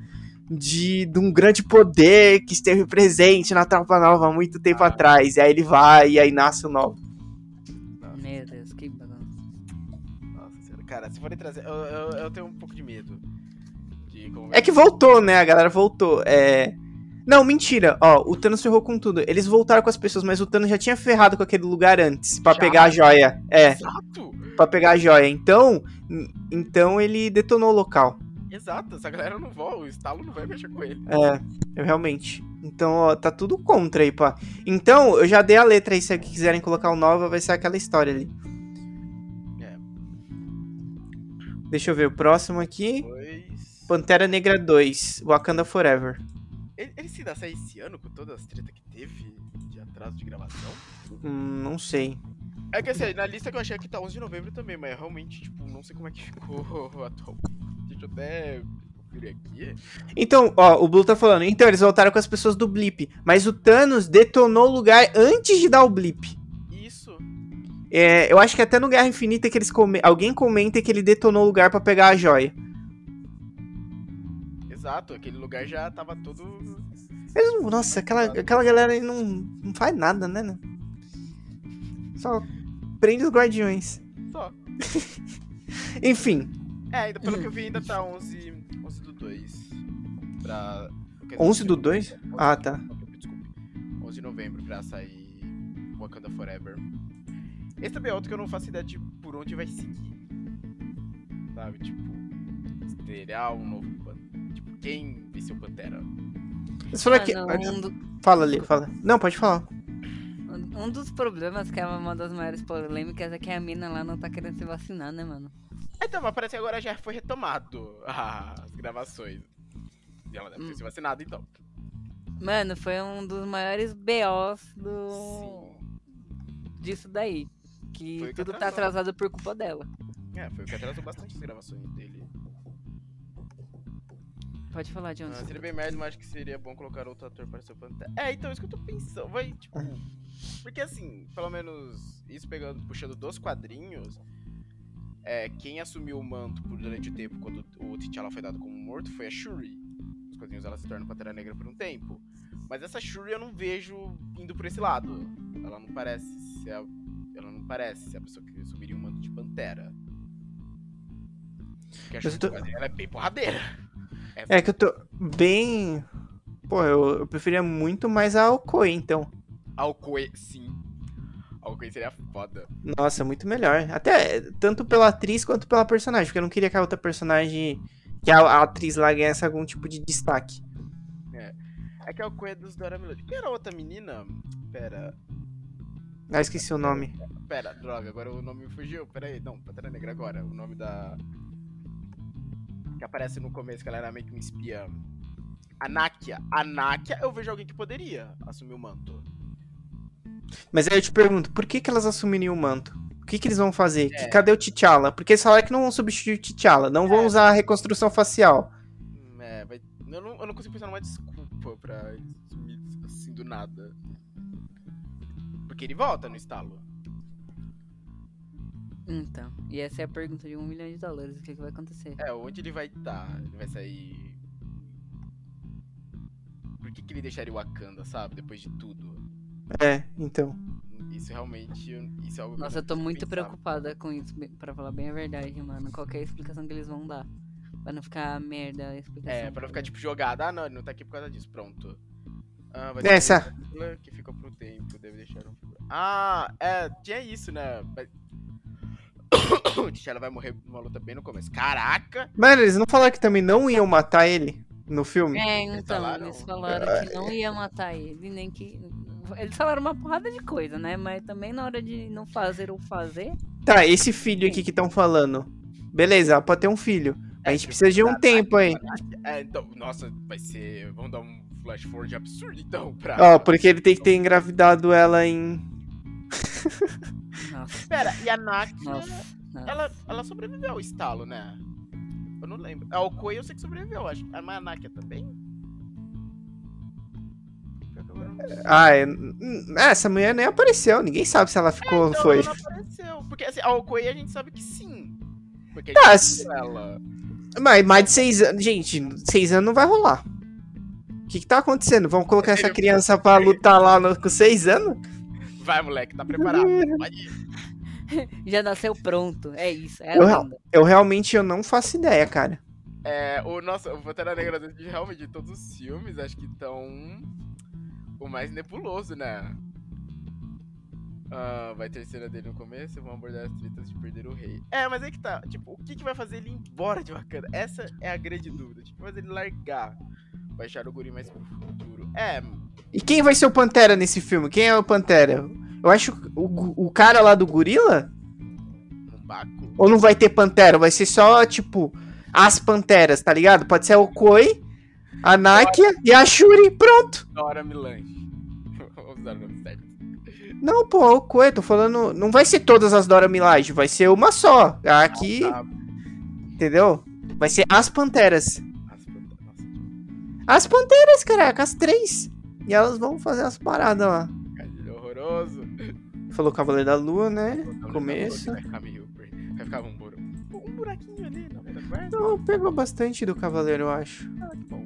Speaker 2: de, de um grande poder que esteve presente na Tropa Nova há muito tempo
Speaker 4: Ah.
Speaker 2: atrás. E aí ele vai e aí nasce o Nova.
Speaker 3: Meu Deus, que bagunça.
Speaker 4: Nossa senhora, cara, se forem trazer. Eu, eu, eu tenho um pouco de medo. De
Speaker 2: É que voltou, né? A galera voltou. É... Não, mentira. Ó, o Thanos ferrou com tudo. Eles voltaram com as pessoas, mas o Thanos já tinha ferrado com aquele lugar antes. Pra
Speaker 4: Já?
Speaker 2: pegar a joia. É,
Speaker 4: Exato!
Speaker 2: pra pegar a joia. Então, então ele detonou o local.
Speaker 4: Exato, essa galera não voa, o estalo não vai mexer com ele.
Speaker 2: É, eu realmente. Então, ó, tá tudo contra aí, pá. Então, eu já dei a letra aí, se quiserem colocar o Nova, vai ser aquela história ali.
Speaker 4: É.
Speaker 2: Deixa eu ver, o próximo aqui. Pantera Negra 2, Wakanda Forever.
Speaker 4: Ele, ele se dá sair esse ano com todas as tretas que teve de atraso de gravação?
Speaker 2: Hum, não sei.
Speaker 4: É que assim, na lista que eu achei que tá 11 de novembro também, mas realmente, tipo, não sei como é que <laughs> ficou atualmente. Deixa eu até conferir aqui.
Speaker 2: Então, ó, o Blue tá falando. Então, eles voltaram com as pessoas do Blip. Mas o Thanos detonou o lugar antes de dar o Blip.
Speaker 4: Isso.
Speaker 2: É, eu acho que até no Guerra Infinita que eles come... alguém comenta que ele detonou o lugar pra pegar a joia.
Speaker 4: Exato, aquele lugar já tava todo.
Speaker 2: Eles nossa, aquela, aquela galera aí não, não faz nada, né? né? Só prende os guardiões.
Speaker 4: Só. <laughs>
Speaker 2: Enfim,
Speaker 4: É, ainda pelo que eu vi, ainda tá <laughs> 11, 11 do 2. Pra. dizer,
Speaker 2: 11 do 2?
Speaker 4: 11
Speaker 2: Ah, tá.
Speaker 4: Desculpe. 11 de novembro pra sair Wakanda Forever. Esse também é outro que eu não faço ideia de por onde vai seguir. Sabe? Tipo, terá um novo Pantera. Tipo, quem o Pantera?
Speaker 2: Você falou que.
Speaker 3: Mano, um, do-
Speaker 2: Fala ali, fala. Não, pode falar.
Speaker 3: um dos problemas que é uma das maiores polêmicas é que a mina lá não tá querendo se vacinar, né, mano?
Speaker 4: Então, mas parece que agora já foi retomado as gravações. E ela deve ter
Speaker 3: Hum.
Speaker 4: se vacinado, então.
Speaker 3: Mano, foi um dos maiores BOs do.
Speaker 4: Sim.
Speaker 3: disso daí. Que
Speaker 4: que
Speaker 3: tudo tá
Speaker 4: atrasou.
Speaker 3: atrasado por culpa dela.
Speaker 4: É, foi o que atrasou bastante as gravações dele.
Speaker 3: Pode falar, John.
Speaker 4: Ah, seria bem merda, mas acho que seria bom colocar outro ator para ser o Pantera. É, então, isso que eu tô pensando. Vai, tipo. Porque assim, pelo menos isso pegando, puxando dos quadrinhos. É, quem assumiu o manto por durante o tempo quando o T'Challa foi dado como morto foi a Shuri. Nos quadrinhos ela se torna Pantera Negra por um tempo. Mas essa Shuri eu não vejo indo por esse lado. Ela não parece ser a, ela não parece ser a pessoa que assumiria o manto de Pantera. Porque a Shuri
Speaker 2: tô-
Speaker 4: ela é bem porradeira. <laughs>
Speaker 2: É que eu tô bem. Pô, eu, eu preferia muito mais a Okoi, então.
Speaker 4: Alcoe, sim. Alcoe seria foda.
Speaker 2: Nossa, muito melhor. Até tanto pela atriz quanto pela personagem, porque eu não queria que a outra personagem. Que a, a atriz lá ganhasse algum tipo de destaque.
Speaker 4: É que a Alcoe é dos Dora Melody. Quem era a outra menina? Pera,
Speaker 2: Ah, esqueci o nome.
Speaker 4: pera, droga, agora o nome me fugiu. Pera aí, não, Pantera Negra agora. O nome da. Que aparece no começo, que ela era meio que uma espiã. Anákia. Anákia, eu vejo alguém que poderia assumir o manto.
Speaker 2: Mas aí eu te pergunto, por que, que elas assumiriam o manto? O que, que eles vão fazer? Que,
Speaker 4: É.
Speaker 2: cadê o T'Challa? Porque eles falaram que não vão substituir o T'Challa, não vão
Speaker 4: É.
Speaker 2: usar a reconstrução facial.
Speaker 4: Hum, É, vai. Eu não, eu não consigo pensar numa desculpa pra eles assumir assim do nada. Porque ele volta no estalo.
Speaker 3: Então, e essa é a pergunta de um milhão de dólares. O que, que vai acontecer?
Speaker 4: É, onde ele vai estar? Ele vai sair. Por que, que ele deixaria o Wakanda, sabe? Depois de tudo.
Speaker 2: É, então.
Speaker 4: Isso realmente. Isso é algo que
Speaker 3: Nossa, eu tô muito
Speaker 4: pensado.
Speaker 3: preocupada com isso, pra falar bem a verdade, mano. Qualquer explicação que eles vão dar. Pra não ficar merda a explicação.
Speaker 4: É, pra não ficar tipo jogada. Ah, não, ele não tá aqui por causa disso. Pronto. Ah, vai
Speaker 2: Essa.
Speaker 4: ter uma figura que fica pro tempo. Deve deixar um. Ah, é, tinha isso, né? Mas- <coughs> T'Challa vai morrer numa luta bem no começo. Caraca!
Speaker 2: Mano, eles não falaram que também não iam matar ele no filme?
Speaker 3: É, então,
Speaker 4: falaram?
Speaker 3: eles falaram que não ia matar ele, nem que. Eles falaram uma porrada de coisa, né? Mas também na hora de não fazer ou fazer.
Speaker 2: Tá, esse filho aqui que estão falando. Beleza, pode ter um filho. A gente precisa de um tempo aí.
Speaker 4: É, então, nossa, vai ser. Vamos dar um flash forward absurdo então pra.
Speaker 2: Ó, porque ele tem que ter engravidado ela em.
Speaker 3: Nossa,
Speaker 4: Pera, e a
Speaker 3: nossa.
Speaker 4: ela, ela sobreviveu ao estalo, né? Eu não lembro. A Okoi eu sei que sobreviveu, acho. A mas a Nakia também?
Speaker 2: Ah, é... hum, essa mulher nem apareceu. Ninguém sabe se ela ficou ou
Speaker 4: Então,
Speaker 2: foi.
Speaker 4: ela não apareceu. Porque assim, a Okoi a gente sabe que sim. Porque a
Speaker 2: Tá,
Speaker 4: gente
Speaker 2: se-
Speaker 4: viu ela.
Speaker 2: Mas mais de seis anos. Gente, seis anos não vai rolar. O que, que tá acontecendo? Vamos colocar essa criança pra lutar lá no- com seis anos?
Speaker 4: Vai, moleque, tá preparado. Pode ir. <laughs>
Speaker 3: Já nasceu pronto. É isso. É
Speaker 2: Eu-. Eu realmente eu não faço ideia, cara.
Speaker 4: É, o nosso, o Pantera Negra de realmente de todos os filmes, acho que estão o mais nebuloso, né? Ah, vai ter cena dele no começo, vão abordar as tretas de perder o rei. É, mas aí que tá, tipo, o que que vai fazer ele ir embora de Wakanda? Essa é a grande dúvida. Tipo, vai fazer ele largar. Vai deixar o guri mais pro futuro. É,
Speaker 2: E quem vai ser o Pantera nesse filme? Quem é o Pantera? Eu acho o, o cara lá do gorila?
Speaker 4: um baco.
Speaker 2: Ou não vai ter Pantera? Vai ser só, tipo, as Panteras, tá ligado? Pode ser a Okoi, a Nakia e a Shuri. Pronto.
Speaker 4: Dora Milange. <laughs> Vamos o nome certo.
Speaker 2: Não, pô, a Okoi, tô falando. Não vai ser todas as Dora Milaje, vai ser uma só. Aqui,
Speaker 4: Tá,
Speaker 2: entendeu? Vai ser as Panteras.
Speaker 4: as
Speaker 2: Panteras, caraca, as três. E elas vão fazer as paradas lá.
Speaker 4: trocadilho horroroso.
Speaker 2: Falou Cavaleiro da Lua, né?
Speaker 4: Não,
Speaker 2: Começo.
Speaker 4: Vai ficar meio. Vai ficar um, buro... um buraquinho ali na conversa.
Speaker 2: Não, pegou bastante do Cavaleiro, eu acho.
Speaker 4: Ah, que bom.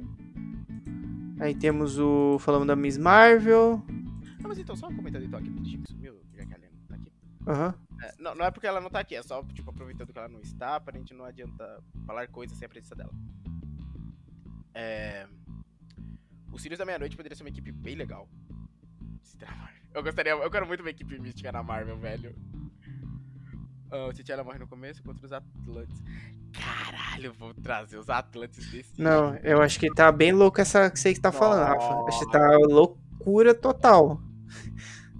Speaker 2: Aí temos o. Falamos da Miss Marvel.
Speaker 4: Não, mas então, só um comentário então aqui pro Chico sumiu, já que a Helena não tá aqui.
Speaker 2: Aham.
Speaker 4: É, não, não é porque ela não tá aqui, é só, tipo, aproveitando que ela não está, pra gente não adianta falar coisas sem a presença dela. É... Os Sirius da Meia-Noite poderia ser uma equipe bem legal. Se Marvel. Eu gostaria, eu quero muito uma equipe mística na Marvel, velho. Ah, o T'Challa morre no começo contra os Atlantes. Caralho, vou trazer os Atlantes desse
Speaker 2: Não, eu acho que tá bem louco essa que você tá falando, Rafa. Acho que tá loucura total.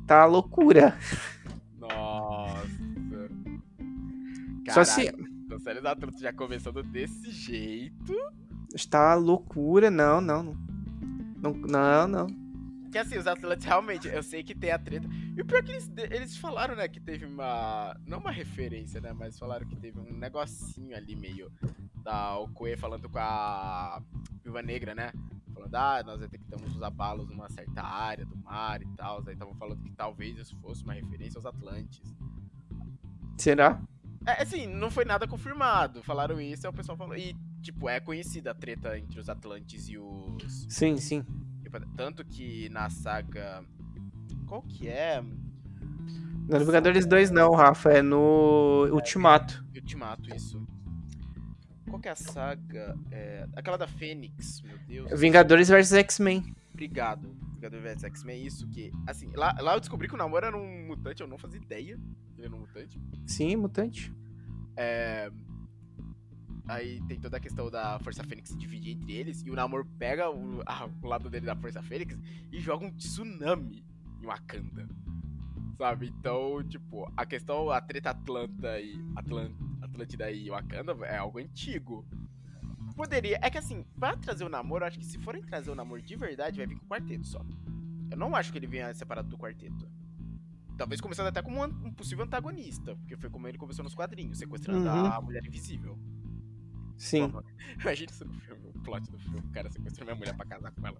Speaker 2: Tá loucura.
Speaker 4: Nossa.
Speaker 2: Só se.
Speaker 4: Então, série dos Atlantes já começando desse jeito.
Speaker 2: Está loucura, não, não. Não, não, não.
Speaker 4: Que assim, os Atlantes realmente, eu sei que tem a treta. E o pior é que eles, eles falaram, né, que teve uma. Não uma referência, né? Mas falaram que teve um negocinho ali meio. Da Okoye falando com a Viúva Negra, né? Falando, ah, nós detectamos os abalos numa certa área do mar e tal. Aí estavam falando que talvez isso fosse uma referência aos Atlantes.
Speaker 2: Será?
Speaker 4: É, assim, não foi nada confirmado. Falaram isso, aí o pessoal falou. E, tipo, é conhecida a treta entre os Atlantes e os.
Speaker 2: Sim, sim.
Speaker 4: Tanto que na saga. Qual que é?
Speaker 2: No Vingadores 2 não, Rafa. É no Ultimato.
Speaker 4: Ultimato, isso. Qual que é a saga? É, aquela da Fênix, meu Deus.
Speaker 2: Vingadores vs X-Men.
Speaker 4: Obrigado. Vingador vs X-Men é isso que. Assim, lá, lá eu descobri que o namoro era um mutante, eu não fazia ideia. Ele era um mutante.
Speaker 2: Sim, mutante.
Speaker 4: É. Aí tem toda a questão da Força Fênix se dividir entre eles, e o Namor pega o, a- o lado dele da Força Fênix e joga um tsunami em Wakanda. Sabe? Então, tipo, a questão, a treta Atlanta e Atlan- Atlântida e Wakanda é algo antigo. Poderia. É que assim, pra trazer o namoro, eu acho que se forem trazer o namoro de verdade, vai vir com o quarteto só. Eu não acho que ele venha separado do quarteto. Talvez começando até como um, um possível antagonista, porque foi como ele começou nos quadrinhos, sequestrando
Speaker 2: Uhum.
Speaker 4: a mulher invisível.
Speaker 2: Sim. <laughs>
Speaker 4: Imagina isso no filme, o plot do filme, o cara sequestrou minha mulher pra casar com ela.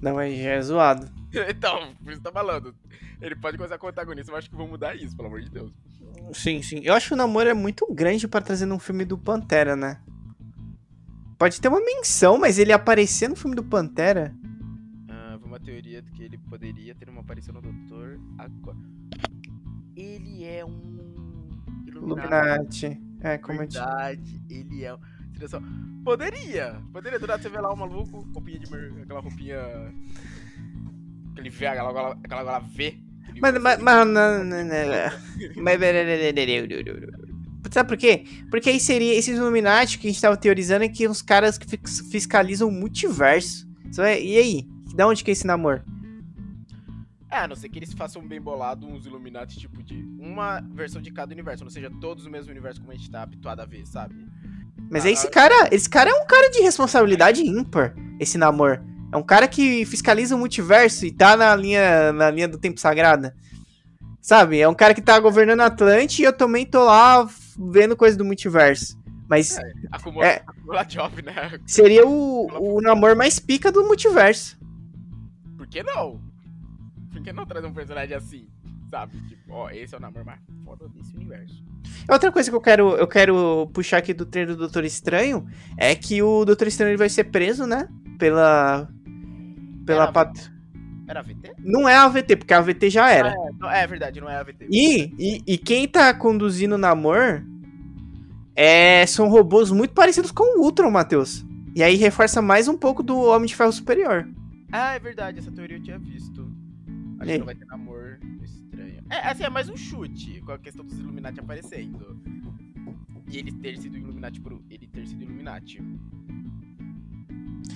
Speaker 2: Não, mas já é zoado. <laughs>
Speaker 4: então, por isso tá falando. Ele pode começar com o antagonista, mas acho que vão mudar isso, pelo amor de Deus.
Speaker 2: Sim, sim. Eu acho que o namoro é muito grande pra trazer num filme do Pantera, né? Pode ter uma menção, mas ele aparecer no filme do Pantera.
Speaker 4: Ah, vamos teoria de que ele poderia ter uma aparição no Doutor agora. Ele é um Illuminati.
Speaker 2: Illuminati. É, como.
Speaker 4: Verdade, ele é. um- Seria só- Poderia! Poderia, do nada você vê lá o maluco, roupinha de mer... aquela roupinha. Aquele V, aquela gola, aquela gola V. ele
Speaker 2: Mas,
Speaker 4: usa.
Speaker 2: mas, mas, não, não, não. Mas- <laughs> Sabe por quê? Porque aí seria esses Illuminati que a gente tava teorizando é que os caras que fiscalizam o multiverso. É- E aí? Da onde que é esse namoro?
Speaker 4: É, a não ser que eles façam bem bolado uns Illuminati, tipo, de uma versão de cada universo, não seja todos o mesmo universo como a gente tá habituado a ver, sabe?
Speaker 2: Mas aí esse cara, esse cara é um cara de responsabilidade ímpar, esse namor. É um cara que fiscaliza o multiverso e tá na linha, na linha do tempo sagrada. Sabe? É um cara que tá governando Atlante e eu também tô lá vendo coisa do multiverso. Mas
Speaker 4: Acumula,
Speaker 2: É.
Speaker 4: acumula job, né?
Speaker 2: seria o, o namor mais pica do multiverso.
Speaker 4: Por que não? Por que não trazer um personagem assim? Sabe? Tipo, ó, esse é o namoro mais foda desse universo.
Speaker 2: Outra coisa que eu quero, eu quero puxar aqui do trailer do Doutor Estranho é que o Doutor Estranho ele vai ser preso, né? Pela. Pela
Speaker 4: Era
Speaker 2: pat...
Speaker 4: Era VT?
Speaker 2: Não é a AVT, porque a AVT já era.
Speaker 4: Ah, é, é verdade, não é a VT.
Speaker 2: E, e, e quem tá conduzindo o Namor é, são robôs muito parecidos com o Ultron, Matheus. E aí reforça mais um pouco do Homem de Ferro Superior.
Speaker 4: Ah, é verdade, essa teoria eu tinha visto. Acho
Speaker 2: aí?
Speaker 4: que não vai ter namoro estranho. É, assim, é mais um chute com a questão dos Illuminati aparecendo. E ele ter sido Illuminati por ele ter sido Illuminati.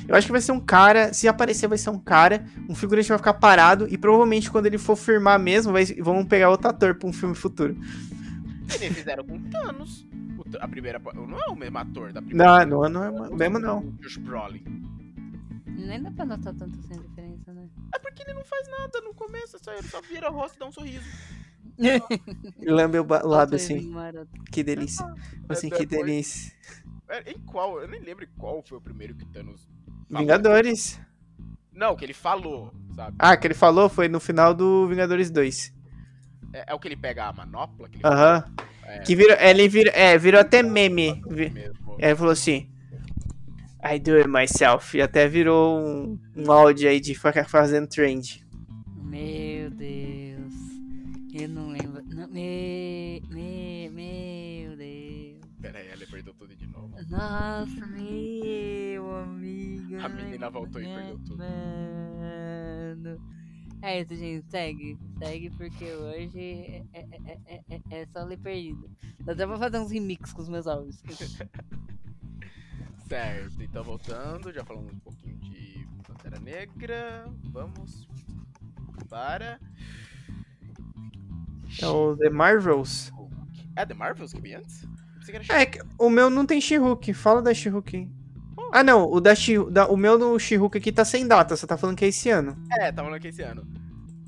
Speaker 2: Eu acho que vai ser um cara, se aparecer vai ser um cara, um figurante vai ficar parado e provavelmente quando ele for firmar mesmo, vai, vão pegar outro ator pra um filme futuro.
Speaker 4: E nem fizeram com Thanos. O Th- a primeira. Não é o mesmo ator da primeira.
Speaker 2: Não, não, não é mesmo não.
Speaker 4: O Josh Brolin.
Speaker 3: Nem dá pra notar tanto sem né?
Speaker 4: É porque ele não faz nada no começo, só, ele só vira o rosto e dá um sorriso. <laughs>
Speaker 2: Lambe o lábio assim, que delícia. Assim,
Speaker 4: É,
Speaker 2: que delícia.
Speaker 4: É, Em qual? Eu nem lembro qual foi o primeiro que Thanos. falou.
Speaker 2: Vingadores.
Speaker 4: Não, que ele falou, sabe?
Speaker 2: Ah, que ele falou foi no final do Vingadores 2.
Speaker 4: É, é o que ele pega a manopla? Que ele
Speaker 2: Aham.
Speaker 4: É.
Speaker 2: Que virou, ele virou, é, virou até meme. Vi-
Speaker 4: mesmo.
Speaker 2: Aí ele falou assim: I do it myself. E até virou um, um áudio aí de fa- fazendo trend.
Speaker 3: Meu Deus. Eu não lembro. Não, me, me, meu Deus.
Speaker 4: Pera aí, ela perdeu tudo de novo.
Speaker 3: Nossa, meu amigo.
Speaker 4: A menina voltou e perdeu tudo.
Speaker 3: Mano. É isso, gente. Segue. Segue porque hoje é, é, é, é, é- é só ler perdido. Dá até pra fazer uns remix com os meus áudios. <laughs>
Speaker 4: Certo, então voltando, já falamos um pouquinho de Pantera Negra. Vamos para.
Speaker 2: É o The Marvels.
Speaker 4: É The Marvels que vi antes?
Speaker 2: É, o meu não tem She-Hulk. Fala da She-Hulk. Ah, não. O, da She da, o meu no She-Hulk aqui tá sem data. Você tá falando que é esse ano.
Speaker 4: É, tava falando que esse ano.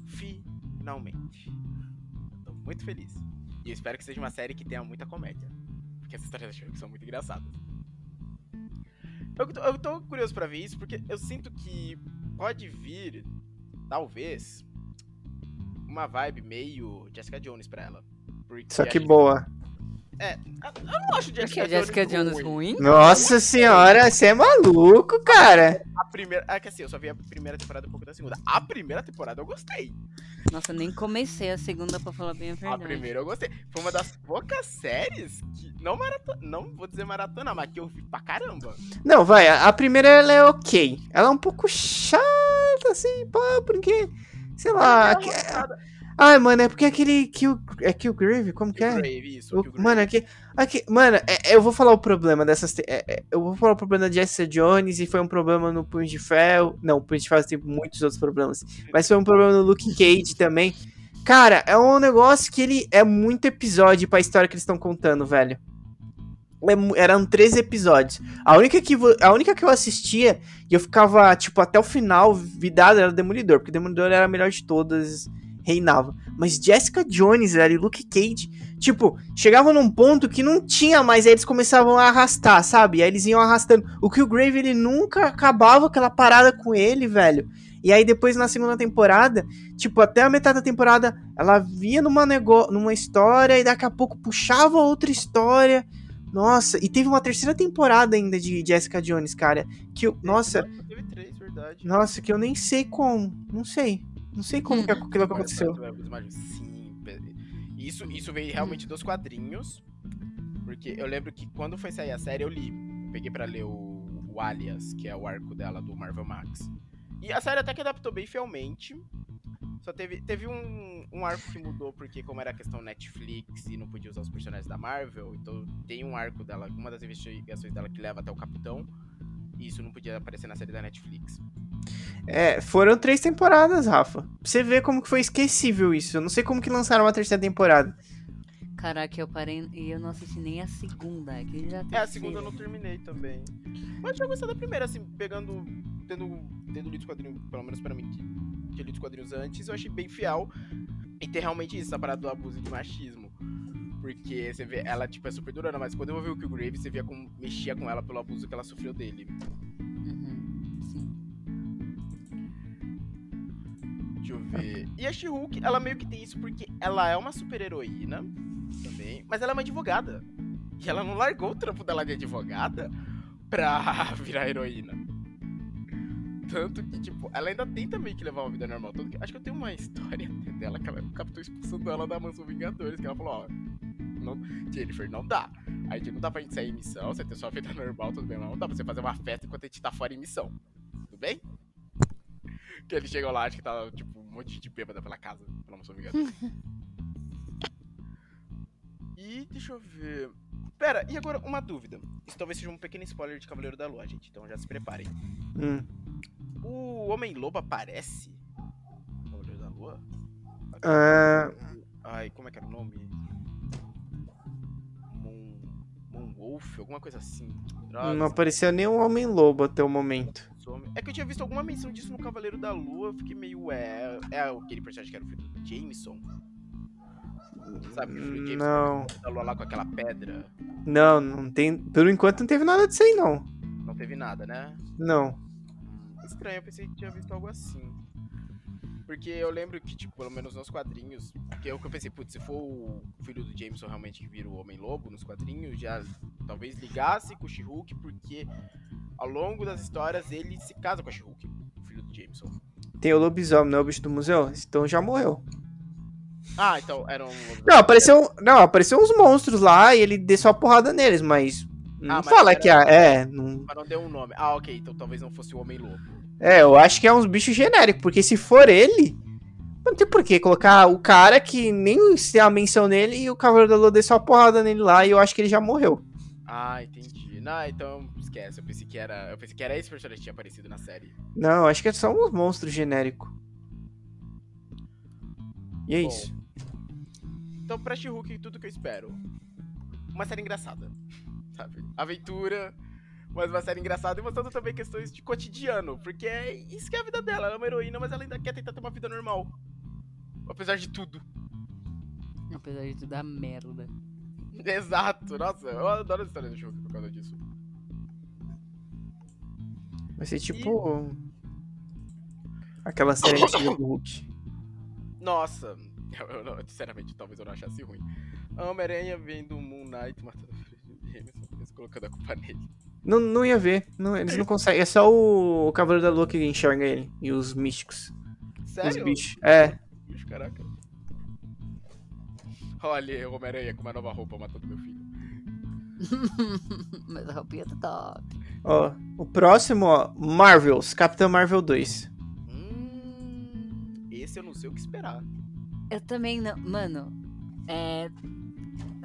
Speaker 4: Finalmente. Tô muito feliz. E eu espero que seja uma série que tenha muita comédia. Porque as histórias da She-Hulk são muito engraçadas. Eu, tô- eu tô curioso pra ver isso, porque eu sinto que pode vir, talvez, uma vibe meio Jessica Jones pra ela.
Speaker 2: Só que
Speaker 4: gente-
Speaker 2: boa.
Speaker 4: Eu não acho Jessica,
Speaker 3: é Jessica Jones
Speaker 4: ruim.
Speaker 3: ruim?
Speaker 2: Nossa senhora, você é maluco, cara.
Speaker 4: A primeira. É que assim, eu só vi a primeira temporada e um pouco da segunda. A primeira temporada eu gostei.
Speaker 3: Nossa, nem comecei a segunda pra falar bem a
Speaker 4: A
Speaker 3: verdade.
Speaker 4: primeira eu gostei. Foi uma das poucas séries que. Não maratona. Não vou dizer maratona, mas que eu vi pra caramba.
Speaker 2: Não, vai. A, a primeira ela é ok. Ela é um pouco chata, assim, pô, porque. Sei lá.
Speaker 4: É engraçada.
Speaker 2: Ai, mano, é porque aquele. Kill, é Killgrave? Como que é?
Speaker 4: Killgrave, isso.
Speaker 2: O-
Speaker 4: Killgrave.
Speaker 2: mano, aqui, aqui, mano, é- eu vou falar o problema dessas. é- é, eu vou falar o problema da Jessica Jones e foi um problema no Punho de Ferro. Não, o Punho de Ferro tem muitos outros problemas. Mas foi um problema no Luke Cage também. Cara, é um negócio que ele é muito episódio pra história que eles estão contando, velho. É eram 13 episódios. A única, que, a única que eu assistia e eu ficava, tipo, até o final, vidado, era o Demolidor, porque o Demolidor era a melhor de todas, reinava. Mas Jessica Jones, velho, e Luke Cage, tipo, chegavam num ponto que não tinha mais, aí eles começavam a arrastar, sabe? Aí eles iam arrastando. O Killgrave, ele nunca acabava aquela parada com ele, velho. E aí depois na segunda temporada, tipo, até a metade da temporada, ela via numa, nego... numa história e daqui a pouco puxava outra história. Nossa, e teve uma terceira temporada ainda de Jessica Jones, cara. Que eu, nossa,
Speaker 4: Teve três, verdade.
Speaker 2: nossa, que eu nem sei como. Não sei. Não sei como que aquilo
Speaker 4: Agora,
Speaker 2: aconteceu.
Speaker 4: Sim. Isso, isso veio realmente dos quadrinhos. Porque eu lembro que quando foi sair a série, eu li. Eu peguei pra ler o, o Alias, que é o arco dela do Marvel Max. E a série até que adaptou bem fielmente. Só teve, teve um, um arco que mudou, porque como era questão Netflix e não podia usar os personagens da Marvel, então tem um arco dela, uma das investigações dela que leva até o Capitão. E isso não podia aparecer na série da Netflix.
Speaker 2: É, foram três temporadas, Rafa. Pra você ver como que foi esquecível isso. Eu não sei como que lançaram uma terceira temporada.
Speaker 3: Caraca, eu parei e eu não assisti nem a segunda. Que já
Speaker 4: É, a segunda eu não terminei também. Mas eu tinha gostado da primeira, assim, pegando. Tendo, tendo lido os quadrinhos, pelo menos pra mim, que tinha lido os quadrinhos antes, eu achei bem fiel. E tem realmente isso, essa parada do abuso de machismo. Porque você vê, ela, tipo, é super durana, mas quando eu vi o Killgrave, você via como mexia com ela pelo abuso que ela sofreu dele. E a She-Hulk, ela meio que tem isso porque ela é uma super heroína também, mas ela é uma advogada. E ela não largou o trampo dela de advogada pra <laughs> virar heroína. Tanto que, tipo, ela ainda tenta meio que levar uma vida normal. Tanto que, acho que eu tenho uma <laughs> história dela que ela captou expulsando ela da mansão Vingadores, que ela falou, ó. Não, Jennifer, não dá. A gente não dá pra gente sair em missão, você ter sua vida <laughs> normal, tudo bem, mas não dá pra você fazer uma festa enquanto a gente tá fora em missão. Tudo bem? Que eles chegam lá, acho que tá, tipo, monte de bêbada pela casa, pela mansão Vingadores. <laughs> e deixa eu ver. Pera, e agora uma dúvida. Isso talvez seja um pequeno spoiler de Cavaleiro da Lua, gente, então já se preparem.
Speaker 2: Hum.
Speaker 4: O Homem-Lobo aparece? Cavaleiro da Lua?
Speaker 2: Ah,
Speaker 4: Ai, como é que era o nome? Moon... Moonwolf, alguma coisa assim. Droga,
Speaker 2: não apareceu nenhum Homem-Lobo até o momento.
Speaker 4: Some. É que eu tinha visto alguma menção disso no Cavaleiro da Lua, eu fiquei meio, é... É aquele personagem que era o filho do Jameson? Sabe, o filho do Jameson
Speaker 2: Não,
Speaker 4: da Lua lá com aquela pedra.
Speaker 2: não, não tem. Por enquanto não teve nada disso aí, não.
Speaker 4: Não teve nada, né?
Speaker 2: Não.
Speaker 4: Estranho, eu pensei que tinha visto algo assim. Porque eu lembro que, tipo, pelo menos nos quadrinhos, que eu, que eu pensei, putz, se for o filho do Jameson realmente que vira o Homem-Lobo nos quadrinhos, já talvez ligasse com o She-Hulk, porque ao longo das histórias ele se casa com a She-Hulk, o filho do Jameson.
Speaker 2: Tem o lobisomem, não é o bicho do museu? Então já morreu.
Speaker 4: Ah, então era um.
Speaker 2: Não, apareceu. Não, apareceu uns monstros lá e ele desceu a porrada neles, mas. Não
Speaker 4: Ah,
Speaker 2: fala
Speaker 4: era-
Speaker 2: que é. É, não,
Speaker 4: Mas não deu um nome. Ah, ok, então talvez não fosse o Homem-Lobo.
Speaker 2: É, eu acho que é uns bichos genéricos, porque se for ele. Não tem por que colocar o cara que nem se a menção nele e o Cavaleiro da Lua desceu a porrada nele lá e eu acho que ele já morreu.
Speaker 4: Ah, entendi. Não, então esquece. Eu pensei que era. Eu pensei que era esse personagem que tinha aparecido na série.
Speaker 2: Não, eu acho que é só uns monstros genéricos. E é
Speaker 4: Bom.
Speaker 2: isso.
Speaker 4: Então, pra She-Hulk, tudo que eu espero. Uma série engraçada. <laughs> Sabe? Aventura, mas uma série engraçada e mostrando também questões de cotidiano. Porque é isso que é a vida dela. Ela é uma heroína, mas ela ainda quer tentar ter uma vida normal. Apesar de tudo.
Speaker 3: Apesar de tudo dar merda. <laughs>
Speaker 4: Exato. Nossa, eu adoro as histórias do She-Hulk por causa disso.
Speaker 2: Vai ser tipo. Aquela série antiga do Hulk.
Speaker 4: Nossa. Eu, eu não- sinceramente, talvez eu não achasse ruim. A Homem-Aranha vendo o Moon Knight matando o filho de Jameson, eles colocando a culpa nele.
Speaker 2: Não, não ia ver. Não, eles não conseguem. É só o, o Cavaleiro da Lua que enxerga ele. E os místicos. Os
Speaker 4: Sério?
Speaker 2: bichos. É.
Speaker 4: Bicho, caraca. Olha, o Homem-Aranha com uma nova roupa matando meu filho. <laughs>
Speaker 3: Mas a roupinha tá top.
Speaker 2: Ó, o próximo, ó. Marvels. Capitã Marvel 2.
Speaker 4: Hum, esse eu não sei o que esperar.
Speaker 3: Eu também não. Mano, é.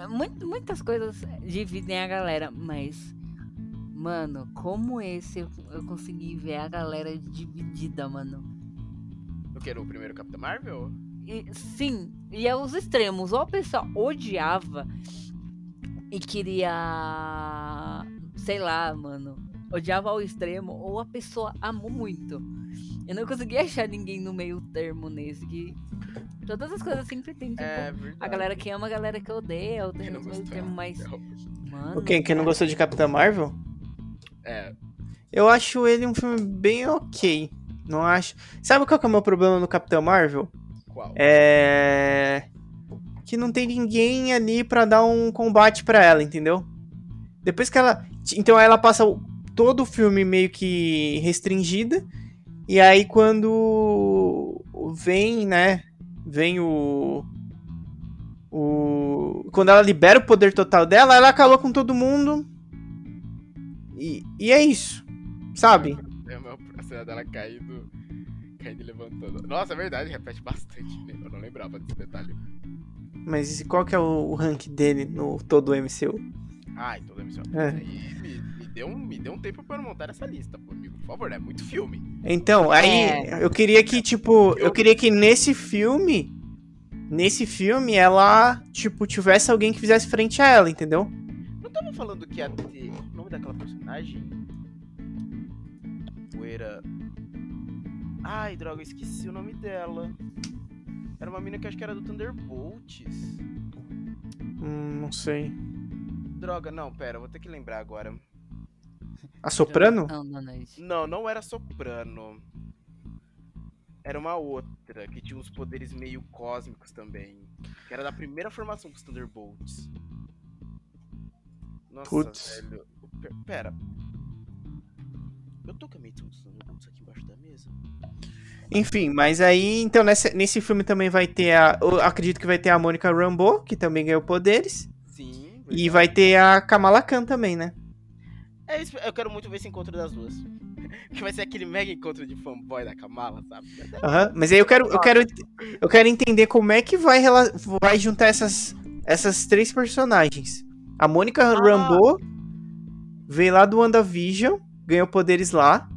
Speaker 3: mu- Muitas coisas dividem a galera, mas. Mano, como esse eu, eu consegui ver a galera dividida, mano.
Speaker 4: O que? No primeiro Capitão Marvel?
Speaker 3: E, sim, e é os extremos. Ou a pessoa odiava e queria. Sei lá, mano. Odiava ao extremo, ou a pessoa amou muito. Eu não consegui achar ninguém no meio termo nesse. Que todas as coisas sempre tem, tipo,
Speaker 4: É
Speaker 3: a galera que ama, a galera que odeia. Eu tenho meio
Speaker 4: gostou?
Speaker 3: termo mais. Mano.
Speaker 2: Quem, quem não gostou de Capitã Marvel?
Speaker 4: É,
Speaker 2: Eu acho ele um filme bem ok. Não acho. Sabe qual que é o meu problema no Capitão Marvel?
Speaker 4: qual?
Speaker 2: É. Que não tem ninguém ali pra dar um combate pra ela, entendeu? Depois que ela. Então ela passa todo o filme meio que restringida. E aí quando vem, né? Vem o. O. Quando ela libera o poder total dela, ela acabou com todo mundo. E, e é isso. Sabe?
Speaker 4: É uma a cena dela caindo. Caindo e levantando. Nossa, é verdade, repete bastante. né? Eu não lembrava desse detalhe.
Speaker 2: Mas e qual que é o, o rank dele no todo o MCU?
Speaker 4: Ah, então deve ser
Speaker 2: É.
Speaker 4: Aí me, me deu um, me deu um tempo pra eu montar essa lista, pô, amigo. Por favor, é muito filme.
Speaker 2: Então, aí
Speaker 3: É.
Speaker 2: eu queria que, tipo, eu queria que nesse filme, nesse filme, ela, tipo, tivesse alguém que fizesse frente a ela, entendeu?
Speaker 4: Não tava falando que ia ter. Daquela personagem? Poeira. Ai, droga, eu esqueci o nome dela. Era uma mina que acho que era do Thunderbolts.
Speaker 2: Hum, não sei.
Speaker 4: Droga, não, pera, vou ter que lembrar agora.
Speaker 2: A Soprano?
Speaker 3: Não, não, não é isso.
Speaker 4: Não, não era soprano. Era uma outra, que tinha uns poderes meio cósmicos também. Que era da primeira formação dos Thunderbolts. Nossa,
Speaker 2: Putz.
Speaker 4: velho. Pe- Pera. Eu tô com a dos Thunderbolts aqui embaixo da mesa.
Speaker 2: Enfim, mas aí, então, nesse, nesse filme também vai ter a. Acredito que vai ter a Mônica Rambeau, que também ganhou poderes.
Speaker 4: Sim.
Speaker 2: E vai ter a Kamala Khan também, né?
Speaker 4: É isso, eu quero muito ver esse encontro das duas. <laughs> Que vai ser aquele mega encontro de fanboy da Kamala, sabe?
Speaker 2: Aham, Mas aí eu quero, eu quero, eu quero entender como é que vai, vai juntar essas, essas três personagens. A Mônica
Speaker 4: Ah.
Speaker 2: Rambeau veio lá do WandaVision, ganhou poderes lá.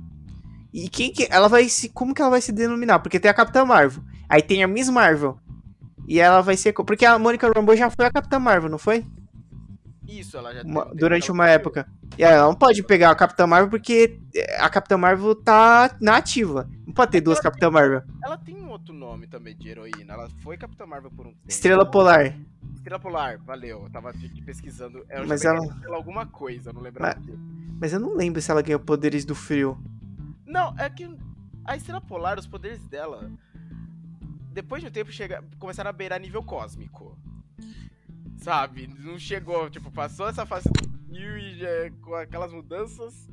Speaker 2: E quem que ela vai se, como que ela vai se denominar? Porque tem a Capitã Marvel, aí tem a Miss Marvel. E ela vai ser, porque a Mônica Rambeau já foi a Capitã Marvel, não foi?
Speaker 4: Isso, ela já
Speaker 2: Uma-
Speaker 4: um tempo
Speaker 2: durante uma época. E ela não pode pegar a Capitã Marvel porque a Capitã Marvel tá na ativa. Não pode ter duas Capitã Marvel.
Speaker 4: Ela tem um outro nome também de heroína. Ela foi Capitã Marvel por um tempo.
Speaker 2: Estrela Polar.
Speaker 4: Estrela Polar, valeu. Eu tava pesquisando. Eu
Speaker 2: Mas ela-
Speaker 4: Estrela alguma coisa, não lembrava. quê.
Speaker 2: Mas eu não lembro se ela ganhou poderes do frio.
Speaker 4: Não, é que a Estrela Polar, os poderes dela, depois de um tempo, chega, começaram a beirar nível cósmico. Sabe? Não chegou, tipo, passou essa fase do Yu e já, com aquelas mudanças.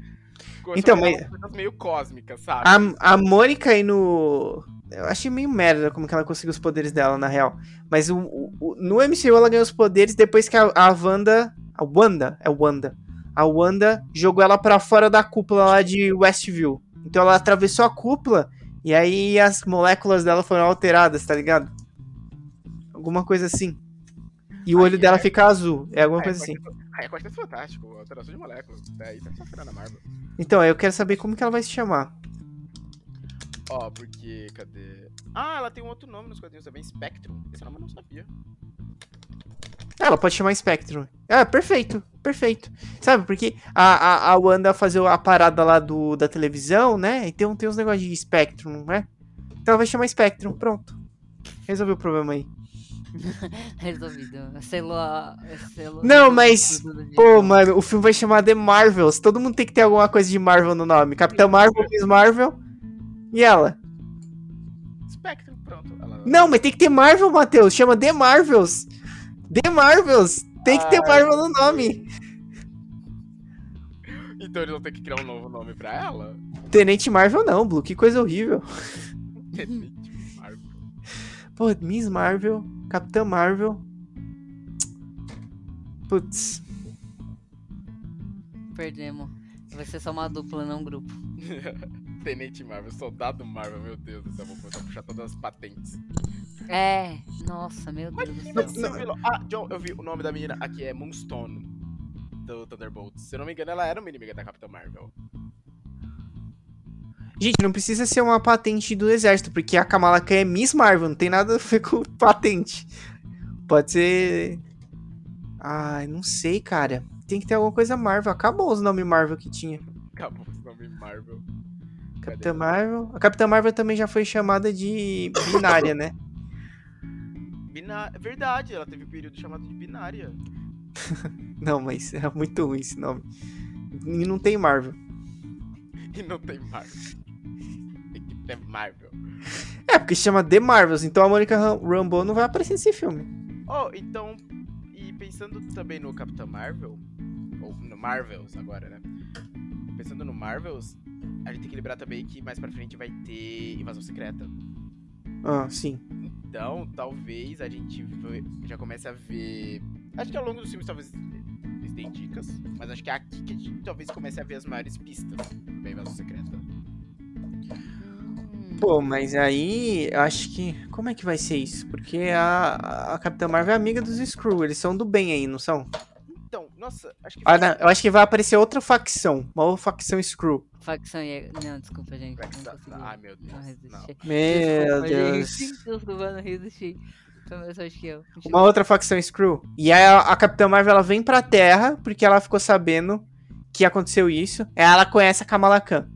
Speaker 2: Então, mas-
Speaker 4: meio cósmicas, sabe?
Speaker 2: A, a Mônica aí no. Eu achei meio merda como que ela conseguiu os poderes dela, na real. Mas o, o- no MCU ela ganhou os poderes depois que a, a Wanda. A Wanda? É Wanda. A Wanda jogou ela pra fora da cúpula lá de Westview. Então ela atravessou a cúpula e aí as moléculas dela foram alteradas, tá ligado? Alguma coisa assim. E o
Speaker 4: Aí
Speaker 2: olho dela
Speaker 4: é-
Speaker 2: fica azul. É alguma
Speaker 4: Ah,
Speaker 2: coisa
Speaker 4: é
Speaker 2: assim.
Speaker 4: É Quarteto Fantástico, alteração de moléculas. É, isso é na Marvel.
Speaker 2: Então, aí eu quero saber como que ela vai se chamar.
Speaker 4: Ó, porque, cadê? Ah, ela tem um outro nome nos quadrinhos também, Spectrum. Esse nome eu não sabia.
Speaker 2: Ah, Ela pode chamar Spectrum. Ah, perfeito, perfeito. Sabe, porque a, a, a Wanda fazer a parada lá do, da televisão, né? E tem, um- tem uns negócios de Spectrum, né? Então ela vai chamar Spectrum, pronto. Resolveu o problema aí. <laughs>
Speaker 3: Resolvido. Selou a. Selou
Speaker 2: Não, mas, Pô, mano, o filme vai chamar The Marvels. Todo mundo tem que ter alguma coisa de Marvel no nome. Capitã Marvel, Miss Marvel. E ela?
Speaker 4: Spectrum, pronto. Ela...
Speaker 2: Não, mas tem que ter Marvel, Matheus. Chama The Marvels. The Marvels. Tem que ter
Speaker 4: Ai,
Speaker 2: Marvel no nome.
Speaker 4: Então eles vão ter que criar um novo nome pra ela?
Speaker 2: Tenente Marvel não, Blue. Que coisa horrível. <laughs>
Speaker 4: Tenente Marvel.
Speaker 2: Pô, Miss Marvel, Capitã Marvel. Putz.
Speaker 3: Perdemos. Vai ser só uma dupla, não um grupo. <laughs>
Speaker 4: Tenente Marvel, Soldado Marvel, meu Deus do céu, vou começar a puxar todas as patentes.
Speaker 3: É, nossa, meu Deus do céu.
Speaker 4: Ah, John, eu vi o nome da menina aqui, é Moonstone, do Thunderbolts. Se eu não me engano, ela era uma inimiga da Capitã Marvel.
Speaker 2: Gente, não precisa ser uma patente do exército, porque a Kamala Khan é Miss Marvel, não tem nada a ver com <laughs> patente. Pode ser. Ai, não sei, cara. Tem que ter alguma coisa Marvel. Acabou os nomes Marvel que tinha.
Speaker 4: Acabou o nome Marvel.
Speaker 2: Capitã Marvel. A Capitã Marvel também já foi chamada de binária, né?
Speaker 4: Biná... É verdade, ela teve um período chamado de binária. <laughs>
Speaker 2: Não, mas é muito ruim esse nome. E não tem Marvel. <laughs>
Speaker 4: E não tem Marvel. <laughs> Tem que ter Marvel.
Speaker 2: É, porque se chama The Marvels, então a Monica Ram- Rambeau não vai aparecer nesse filme.
Speaker 4: Oh, então. E pensando também no Capitã Marvel, ou no Marvels agora, né? Pensando no Marvels, a gente tem que lembrar também que mais pra frente vai ter Invasão Secreta.
Speaker 2: Ah, sim.
Speaker 4: Então, talvez a gente já comece a ver. Acho que ao longo dos filmes talvez eles deem dicas, mas acho que é aqui que a gente talvez comece a ver as maiores pistas da Invasão Secreta.
Speaker 2: Pô, mas aí eu acho que. Como é que vai ser isso? Porque a, a Capitã Marvel é amiga dos Skrull, eles são do bem aí, não são?
Speaker 4: Então, nossa, acho que.
Speaker 2: Ah, não, eu acho que vai aparecer outra facção, uma outra facção Skrull.
Speaker 3: Facção e... Não, desculpa, gente.
Speaker 4: Vai que
Speaker 3: Não.
Speaker 4: Ai, meu Deus.
Speaker 3: Não
Speaker 4: Não.
Speaker 3: resisti.
Speaker 2: Meu
Speaker 3: Desculpa,
Speaker 2: Deus.
Speaker 3: gente. Desculpa, não resisti. Eu.
Speaker 2: Uma outra facção Skrull. E aí a, a Capitã Marvel ela vem pra Terra porque ela ficou sabendo que aconteceu isso. Aí ela conhece a Kamala Khan.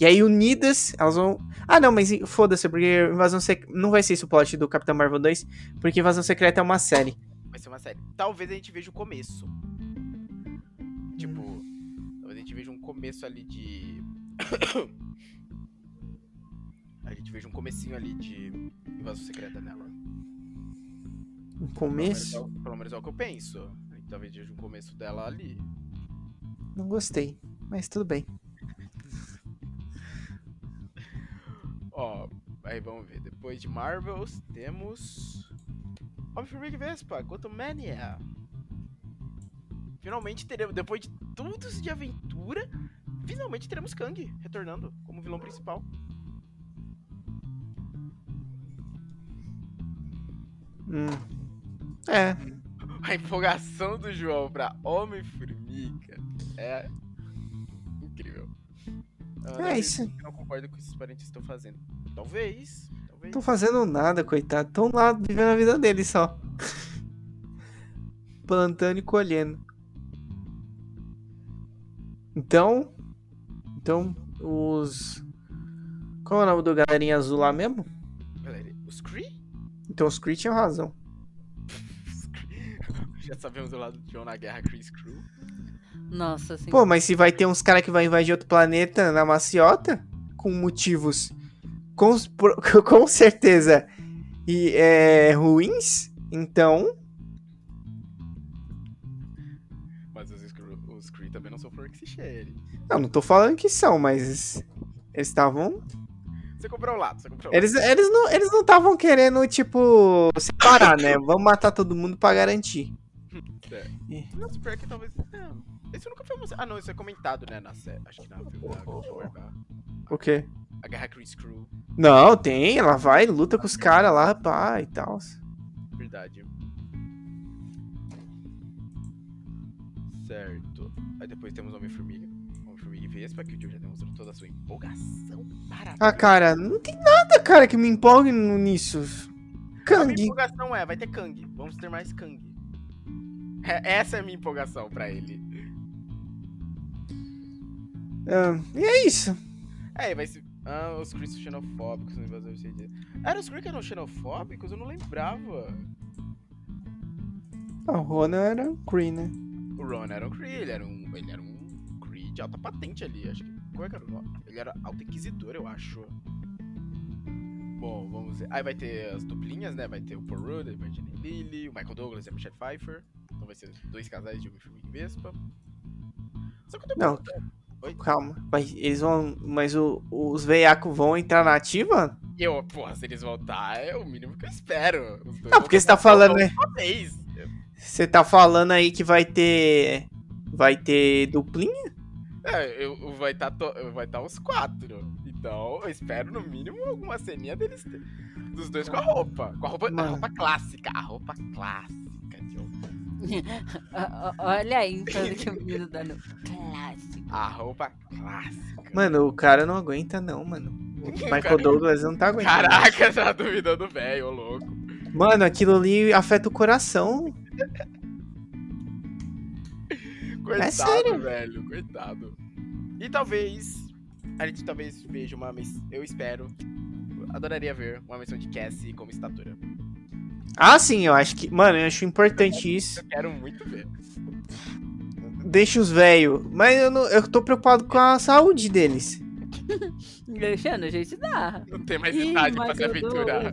Speaker 2: E aí unidas, elas vão. Ah, não, mas foda-se, porque Invasão Secreta. Não vai ser esse o plot do Capitão Marvel 2, porque Invasão Secreta é uma série.
Speaker 4: Vai ser uma série. Talvez a gente veja o começo. Veja um começo ali de. <coughs> a gente veja um comecinho ali de invasão secreta nela.
Speaker 2: No
Speaker 4: Pelo menos,
Speaker 2: começo.
Speaker 4: é o- pelo menos é o que eu penso. A gente talvez veja um começo dela ali.
Speaker 2: Não gostei, mas tudo bem.
Speaker 4: Ó, aí vamos ver. Depois de Marvels, temos. Homem-Formiga Vespa, Quantum Mania. Finalmente teremos, depois de tudo isso de aventura, finalmente teremos Kang retornando como vilão principal.
Speaker 2: Hum. É,
Speaker 4: A empolgação do João pra Homem-Formiga é incrível.
Speaker 2: É
Speaker 4: sei
Speaker 2: isso.
Speaker 4: Não concordo com o que esses parentes estão fazendo. Talvez, talvez.
Speaker 2: não tô fazendo nada, coitado. Tão lá vivendo a vida deles só. <laughs> Plantando e colhendo. Então. Então, os. Qual é o nome do galerinha azul lá mesmo?
Speaker 4: Galera, os Kree?
Speaker 2: Então os Kree tinham razão. <laughs>
Speaker 4: Já sabemos do lado do John na guerra Chris Crew.
Speaker 3: Nossa, assim.
Speaker 2: Pô, mas se vai ter uns caras que vai invadir outro planeta na maciota, com motivos com, <laughs> com certeza e, é, ruins, então.
Speaker 4: Não cheire.
Speaker 2: Eu não tô falando que são, mas. Eles estavam.
Speaker 4: Você comprou um lado, você comprou um
Speaker 2: Eles eles não eles não estavam querendo, tipo, separar, né? Vamos matar todo mundo pra garantir.
Speaker 4: lado. <laughs> Nossa, pior que talvez. Não. Esse nunca foi mostrado. Ah, não, isso é comentado, né? Na série. Acho que na filme da-
Speaker 2: O quê?
Speaker 4: A guerra Chris Crew.
Speaker 2: Não, tem, ela vai, luta com os caras lá, pá, e tal.
Speaker 4: Verdade. Certo. Aí depois temos Homem-Formiga. Homem-Formiga e Vespa, que o Joe já demonstrou toda a sua empolgação. Parabéns.
Speaker 2: Ah, cara, não tem nada, cara, que me empolgue nisso.
Speaker 4: A minha
Speaker 2: Kang.
Speaker 4: empolgação é, vai ter Kang. Vamos ter mais Kang. É- essa é a minha empolgação pra ele.
Speaker 2: Ah, e é isso.
Speaker 4: É, vai ser. Ah, os Chris são xenofóbicos no invasor CD. Era os Chris que eram xenofóbicos? Eu não lembrava.
Speaker 2: Ah, o Ronan era um Kree, né?
Speaker 4: O Ron era um Kree, ele era um. Ele era um Kree de alta patente ali, acho que. Como é que era o nome? Ele era alto inquisidor, eu acho. Bom, vamos ver. Aí vai ter as duplinhas, né? Vai ter o Paul Rudd, vai ter a Jenny Lilly, o Michael Douglas e a Michelle Pfeiffer. Então vai ser dois casais de Homem-Formiga e Vespa. Só que eu tô
Speaker 2: Não.
Speaker 4: Oi?
Speaker 2: Calma. Mas eles vão. Mas o- os veiacos vão entrar na ativa?
Speaker 4: Eu, porra, se eles voltar, é o mínimo que eu espero. Os dois
Speaker 2: Não, porque você tá falando. Você tá falando aí que vai ter. Vai ter duplinha?
Speaker 4: É, eu, vai estar vai tá os quatro. Então, eu espero no mínimo alguma ceninha deles. ter- Dos dois com a roupa. Com a roupa, a roupa clássica. A roupa clássica,
Speaker 3: ah, <laughs> Olha a ênfase que o menino dá no clássico.
Speaker 4: A roupa clássica.
Speaker 2: Mano, o cara não aguenta, não, mano. <laughs> O Michael
Speaker 4: Cara-
Speaker 2: Douglas não tá aguentando.
Speaker 4: Caraca, <laughs> tá duvidando velho, ô louco.
Speaker 2: Mano, aquilo ali afeta o coração.
Speaker 4: Coitado,
Speaker 2: sério.
Speaker 4: velho. Coitado. E talvez. A gente talvez veja uma. Eu espero. Adoraria ver uma missão de Cassie como estatura.
Speaker 2: Ah, sim, eu acho que. Mano, eu acho importante isso.
Speaker 4: Eu quero muito ver.
Speaker 2: Deixa os velhos. Mas eu, não, eu tô preocupado com a saúde deles. <laughs>
Speaker 3: Deixando, a gente dá.
Speaker 4: Não tem mais
Speaker 3: Ih,
Speaker 4: idade pra se aventurar.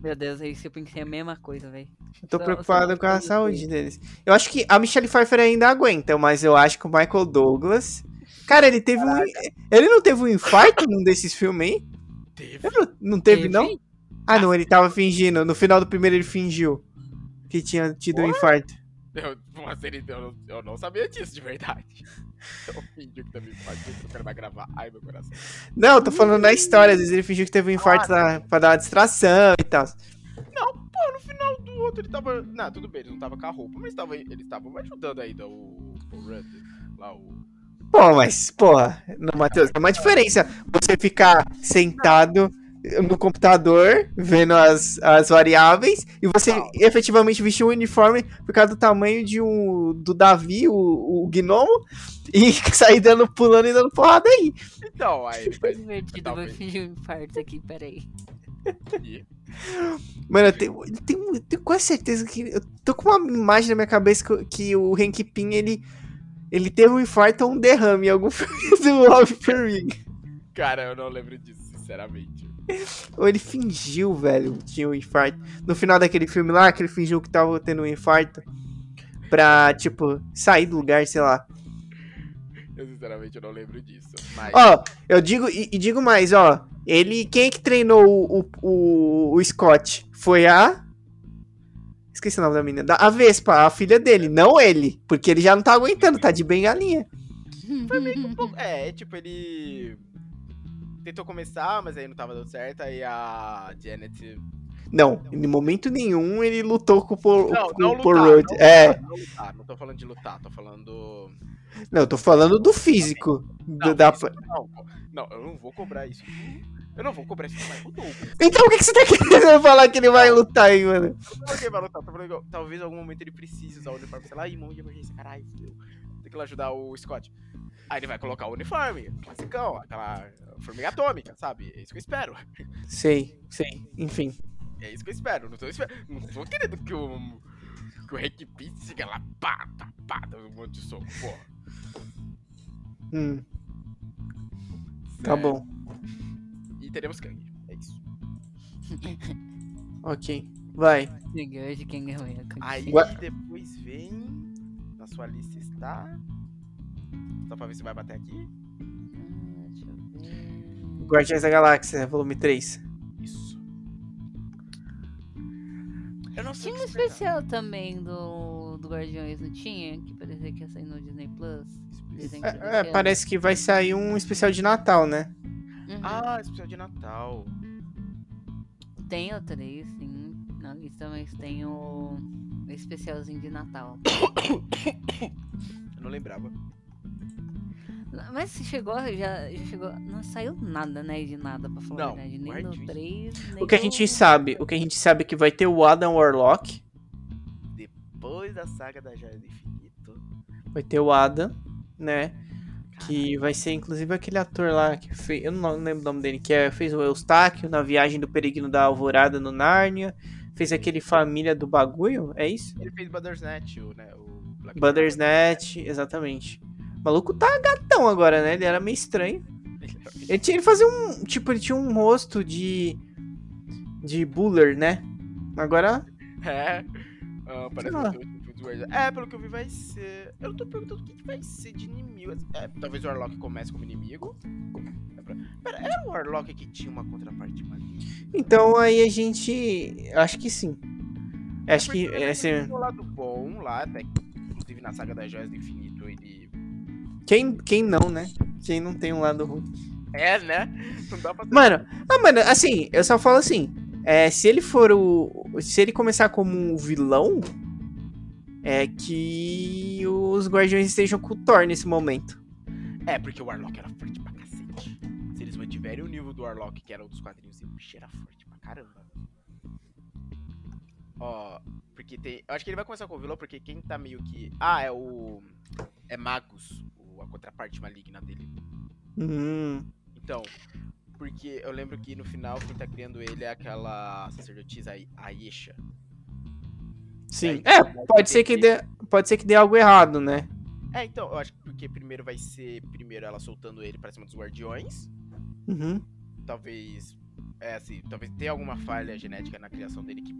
Speaker 3: Meu Deus, é isso eu pensei a mesma coisa, velho.
Speaker 2: Tô
Speaker 3: Só-
Speaker 2: preocupado
Speaker 3: só
Speaker 2: com a saúde deles. Eu acho que a Michelle Pfeiffer ainda aguenta, mas eu acho que o Michael Douglas. Cara, ele teve um. Ele não teve um infarto num desses filmes aí?
Speaker 4: Teve.
Speaker 2: Não- Não teve, não?
Speaker 3: Teve?
Speaker 2: Ah, não, ele tava fingindo. No final do primeiro ele fingiu que tinha tido um infarto.
Speaker 4: Eu, mas ele, eu, não- eu não sabia disso de verdade. <laughs> Eu fingi que também pode que o cara vai gravar. Ai, meu coração.
Speaker 2: Não, tô falando na história. Às vezes ele fingiu que teve um infarto pra, pra dar uma distração e tal.
Speaker 4: Pô, no final do outro ele tava. Não, tudo bem, ele não tava com a roupa, mas tava, eles estavam ajudando ainda o. O. Lá, o.
Speaker 2: Pô, mas, porra, não, Matheus, tem uma diferença você ficar sentado no computador, vendo as, as variáveis, e você efetivamente vestir um uniforme por causa do tamanho de um do Davi, o, o gnomo, e <laughs> sair dando, pulando e dando porrada aí.
Speaker 4: Então, aí.
Speaker 3: Divertido, vai
Speaker 4: Talvez.
Speaker 3: fingir um infarto aqui, peraí.
Speaker 2: Mano, eu tenho, eu tenho, eu tenho quase certeza que. Eu tô com uma imagem na minha cabeça que, que o Hank Pym, ele. Ele teve um infarto ou um derrame em algum <laughs> filme do Homem-Formiga.
Speaker 4: Cara, eu não lembro disso, sinceramente.
Speaker 2: Ou ele fingiu, velho, que tinha um infarto. No final daquele filme lá, que ele fingiu que tava tendo um infarto. Pra, tipo, sair do lugar, sei lá.
Speaker 4: Eu sinceramente não lembro disso. Mas.
Speaker 2: Ó, eu digo, e, e digo mais, ó. Ele, quem é que treinou o, o, o, Scott? Foi a. Esqueci o nome da menina. Da, a Vespa, a filha dele, não ele. Porque ele já não tá aguentando, tá de bengalinha.
Speaker 4: Pô, É, tipo, ele. Tentou começar, mas aí não tava dando certo. Aí a Janet.
Speaker 2: Não, em momento nenhum ele lutou com o Paul,
Speaker 4: Não,
Speaker 2: com
Speaker 4: não
Speaker 2: o
Speaker 4: lutar,
Speaker 2: Rudd.
Speaker 4: não
Speaker 2: É,
Speaker 4: não lutar. Não tô falando de lutar, tô falando.
Speaker 2: não, tô falando do físico. do-
Speaker 4: Não,
Speaker 2: da...
Speaker 4: isso não, não, eu não vou cobrar isso. Eu não vou cobrar isso do Michael Douglas.
Speaker 2: Então por que, que você tá querendo falar que ele vai lutar aí, mano?
Speaker 4: Não, ok, vai lutar, tô falando que talvez em algum momento ele precise usar o uniforme, sei lá, e mão de emergência, caralho, fudeu. Lá ajudar o Scott. Aí ele vai colocar o uniforme, classicão, aquela formiga atômica, sabe? É isso que eu espero.
Speaker 2: Sei, sei, enfim.
Speaker 4: É isso que eu espero. Não tô, esper... não tô querendo que o. Que o Hank Pym siga lá, pá, tá, pá, dando um monte de soco, porra.
Speaker 2: Hum, tá
Speaker 4: É,
Speaker 2: bom,
Speaker 4: E teremos Kang. É isso.
Speaker 2: ok. Vai.
Speaker 3: É
Speaker 4: Aí depois vem. Na sua lista está. Só pra ver se vai bater aqui.
Speaker 3: Ah, Deixa eu ver.
Speaker 2: Guardiões da Galáxia, volume 3.
Speaker 4: Isso. Eu não sei
Speaker 3: Tinha um especial também do, do Guardiões, não tinha? Que parecia que ia sair no Disney Plus.
Speaker 2: É, é, parece que vai sair um especial de Natal, né?
Speaker 3: Uhum.
Speaker 4: Ah, especial de Natal.
Speaker 3: Tem o 3, sim, na lista, mas tem o especialzinho de Natal. <coughs>
Speaker 4: Eu não lembrava.
Speaker 3: Mas se chegou, já, já chegou. Não saiu nada, né? De nada, pra falar
Speaker 4: Não,
Speaker 3: a verdade. Nem no 3, nem
Speaker 2: O que a
Speaker 3: no-
Speaker 2: gente sabe, o que a gente sabe é que vai ter o Adam Warlock,
Speaker 4: Depois da saga da Joia do Infinito.
Speaker 2: vai ter o Adam, né? Que vai ser inclusive aquele ator lá que fez, eu não lembro o nome dele, que é, fez o Eustáquio na viagem do peregrino da Alvorada no Nárnia, fez aquele Família do Bagulho, é isso?
Speaker 4: Ele fez Bandersnatch, o, né? O Black
Speaker 2: Bandersnatch, exatamente. O maluco tá gatão agora, né? Ele era meio estranho. Ele, tinha, ele fazia um. Tipo, ele tinha um rosto de. De buller, né? Agora. <laughs>
Speaker 4: É. Ah, parece Guardiões. É, pelo que eu vi, vai ser. Eu não tô perguntando o que, que vai ser de inimigo. É, talvez o Warlock comece como inimigo. É Pera, era o Warlock que tinha uma contraparte maligna?
Speaker 2: Então aí a gente. Acho que sim. Acho que. Esse,
Speaker 4: tem um lado bom lá, até que, inclusive na saga das Joias do Infinito ele.
Speaker 2: quem, quem não, né? Quem não tem um lado ruim.
Speaker 4: É, né? Não dá pra
Speaker 2: Mano, ah, mano, assim, eu só falo assim. É, se ele for o. Se ele começar como um vilão, é que os guardiões estejam com o Thor nesse momento.
Speaker 4: É, porque o Warlock era forte pra cacete. Se eles mantiverem o nível do Warlock, que era um dos quadrinhos, o bicho era forte pra caramba. Ó, porque tem. Eu acho que ele vai começar com o vilão, porque quem tá meio que. Ah, é o. É Magus, a contraparte maligna dele.
Speaker 2: Hum.
Speaker 4: Então, porque eu lembro que no final quem tá criando ele é aquela sacerdotisa Ai- Ayesha.
Speaker 2: Sim.
Speaker 4: É,
Speaker 2: É, pode ser que dê, pode ser que dê algo errado, né?
Speaker 4: É, então, eu acho que porque primeiro vai ser primeiro ela soltando ele pra cima dos guardiões.
Speaker 2: Uhum.
Speaker 4: talvez é assim, talvez tenha alguma falha genética na criação dele que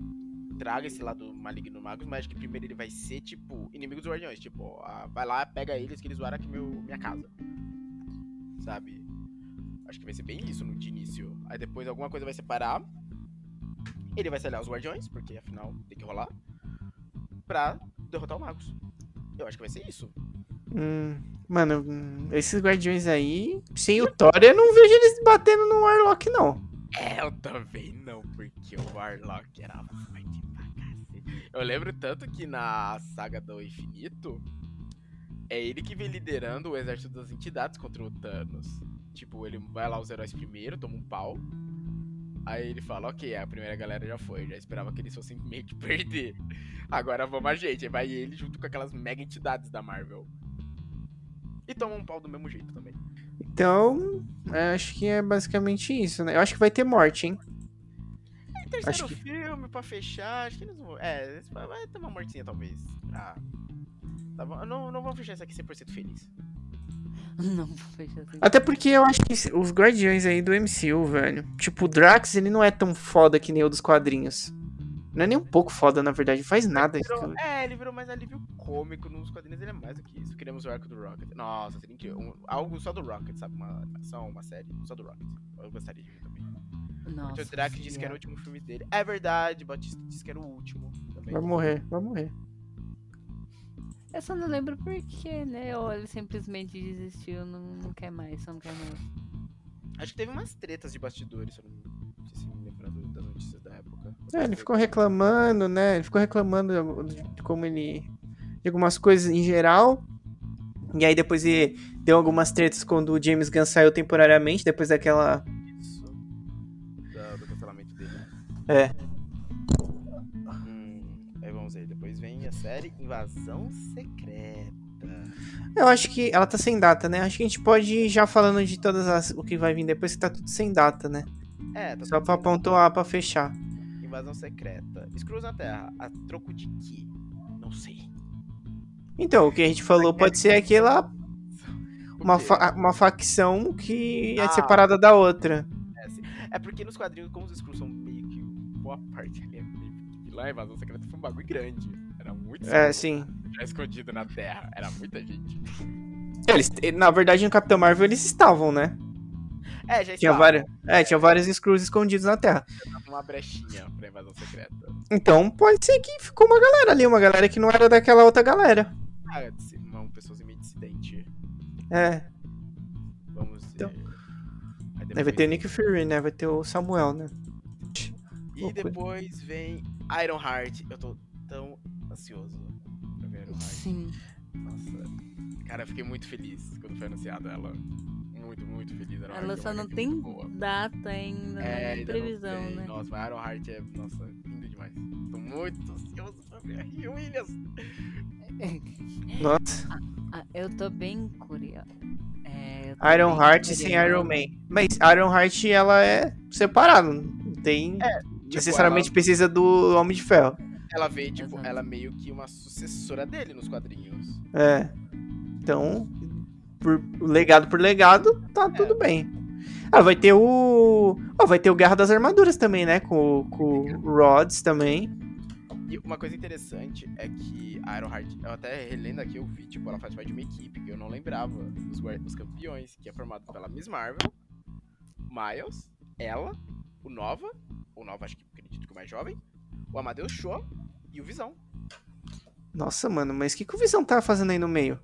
Speaker 4: traga esse lado maligno no Magus, mas acho que primeiro ele vai ser tipo inimigo dos Guardiões, tipo, ah, vai lá, pega eles que eles zoaram aqui meu, minha casa. Sabe? Acho que vai ser bem isso no de início. Aí depois alguma coisa vai separar. Ele vai se aliar aos Guardiões, porque afinal tem que rolar. Pra derrotar o Magus. Eu acho que vai ser isso.
Speaker 2: Hum, mano, esses guardiões aí, sem o Thor, eu não vejo eles batendo no Warlock, não.
Speaker 4: É, eu também não, porque o Warlock era forte pra cacete. Eu lembro tanto que na saga do infinito, é ele que vem liderando o exército das entidades contra o Thanos. Tipo, ele vai lá os heróis primeiro, toma um pau. Aí ele fala, ok, a primeira galera já foi, já esperava que eles fossem meio que <laughs> perder. Agora vamos a gente. Aí vai ele junto com aquelas mega entidades da Marvel. E toma um pau do mesmo jeito também.
Speaker 2: Então, é, acho que é basicamente isso, né? Eu acho que vai ter morte, hein?
Speaker 4: E terceiro
Speaker 2: Acho que-
Speaker 4: filme pra fechar, acho que eles vão. É, vai ter uma mortinha talvez. Pra... Tá bom, não, não vamos fechar isso aqui 100% feliz. <laughs>
Speaker 3: Não vou fechar assim.
Speaker 2: Até porque eu acho que os guardiões aí do MCU, velho. Tipo, o Drax, ele não é tão foda que nem o dos quadrinhos. Não é nem um pouco foda, na verdade. Faz nada. isso,
Speaker 4: Virou- é, ele virou mais alívio cômico nos quadrinhos, ele é mais do que isso. Queremos o arco do Rocket. Nossa, seria incrível. Um- algo só do Rocket, sabe? Uma animação, uma série, só do Rocket. Eu gostaria de ver também.
Speaker 3: Nossa,
Speaker 4: o Drax disse que era o último filme dele. É verdade, Batista disse que era o último também.
Speaker 2: Vai morrer, vai morrer.
Speaker 3: Eu só não lembro por quê, né? Ou ele simplesmente desistiu, não, não quer mais, só não quer mais.
Speaker 4: Acho que teve umas tretas de bastidores, se eu não não sei se me lembrando das notícias da época.
Speaker 2: É, ele ficou reclamando, né? Ele ficou reclamando de de como ele. de algumas coisas em geral. E aí depois ele deu algumas tretas quando o James Gunn saiu temporariamente, depois daquela.
Speaker 4: Isso. Da- do cancelamento dele.
Speaker 2: É.
Speaker 4: Invasão Secreta.
Speaker 2: Eu acho que ela tá sem data, né? Acho que a gente pode ir já falando de todas as. o que vai vir depois, que tá tudo sem data, né?
Speaker 4: É, tá
Speaker 2: Só pra pontuar pra fechar.
Speaker 4: Invasão Secreta. Screws na Terra. A troco de quê? Não sei.
Speaker 2: Então, o que a gente falou pode ser aquela. Uma, fa- uma facção que é
Speaker 4: Ah.
Speaker 2: separada da outra.
Speaker 4: É, é porque nos quadrinhos, como os Screws são meio que boa parte ali, é meio que vilã, a Invasão Secreta foi um bagulho grande. Era muito
Speaker 2: É, sim.
Speaker 4: já escondido na Terra. Era muita gente.
Speaker 2: Eles, na verdade, no Capitão Marvel eles estavam, né?
Speaker 4: É, já
Speaker 2: Tinha várias, é, tinha vários Screws escondidos na Terra.
Speaker 4: uma brechinha pra Invasão Secreta.
Speaker 2: Então pode ser que ficou uma galera ali, uma galera que não era daquela outra galera.
Speaker 4: Ah, dis- uma pessoa meio dissidente.
Speaker 2: É.
Speaker 4: Vamos ver.
Speaker 2: Então.
Speaker 4: Aí
Speaker 2: vai ter o Nick Fury, né? Vai ter o Samuel, né?
Speaker 4: E depois vem Iron Heart. Eu tô tão ansioso pra ver Iron Heart.
Speaker 3: Sim.
Speaker 4: Nossa. Cara, eu fiquei muito feliz quando foi anunciado ela. Muito, muito feliz. Iron
Speaker 3: Ela
Speaker 4: Heart é
Speaker 3: só não
Speaker 4: HQ
Speaker 3: tem data ainda,
Speaker 4: É,
Speaker 3: nem
Speaker 4: ainda não
Speaker 3: previsão,
Speaker 4: tem.
Speaker 3: né?
Speaker 4: Nossa, mas Iron Heart é, nossa, lindo demais. Tô muito ansioso pra ver a Rio Williams. <laughs>
Speaker 2: Nossa.
Speaker 3: Ah, eu tô bem curiosa. É,
Speaker 2: Iron
Speaker 3: bem
Speaker 2: Heart sem. Iron Man. Mas Iron Heart, ela é separada. Não tem.
Speaker 4: Tipo,
Speaker 2: necessariamente
Speaker 4: ela-
Speaker 2: precisa do Homem de Ferro.
Speaker 4: Ela veio, tipo,
Speaker 3: Exato.
Speaker 4: ela é meio que uma sucessora dele nos quadrinhos.
Speaker 2: É. Então, por legado por legado, tá tudo bem. Ah, vai ter o. Ó, vai ter o Guerra das Armaduras também, né? Com, com o Rods também.
Speaker 4: E uma coisa interessante é que a Ironheart, eu até relendo aqui, eu vi, tipo, ela faz parte de uma equipe que eu não lembrava dos, guar- dos campeões, que é formado pela Miss Marvel, Miles, ela, o Nova, o Nova acho que acredito que o mais jovem, o Amadeus Cho e o Visão.
Speaker 2: Nossa, mano, mas o que, que o Visão tá fazendo aí no meio?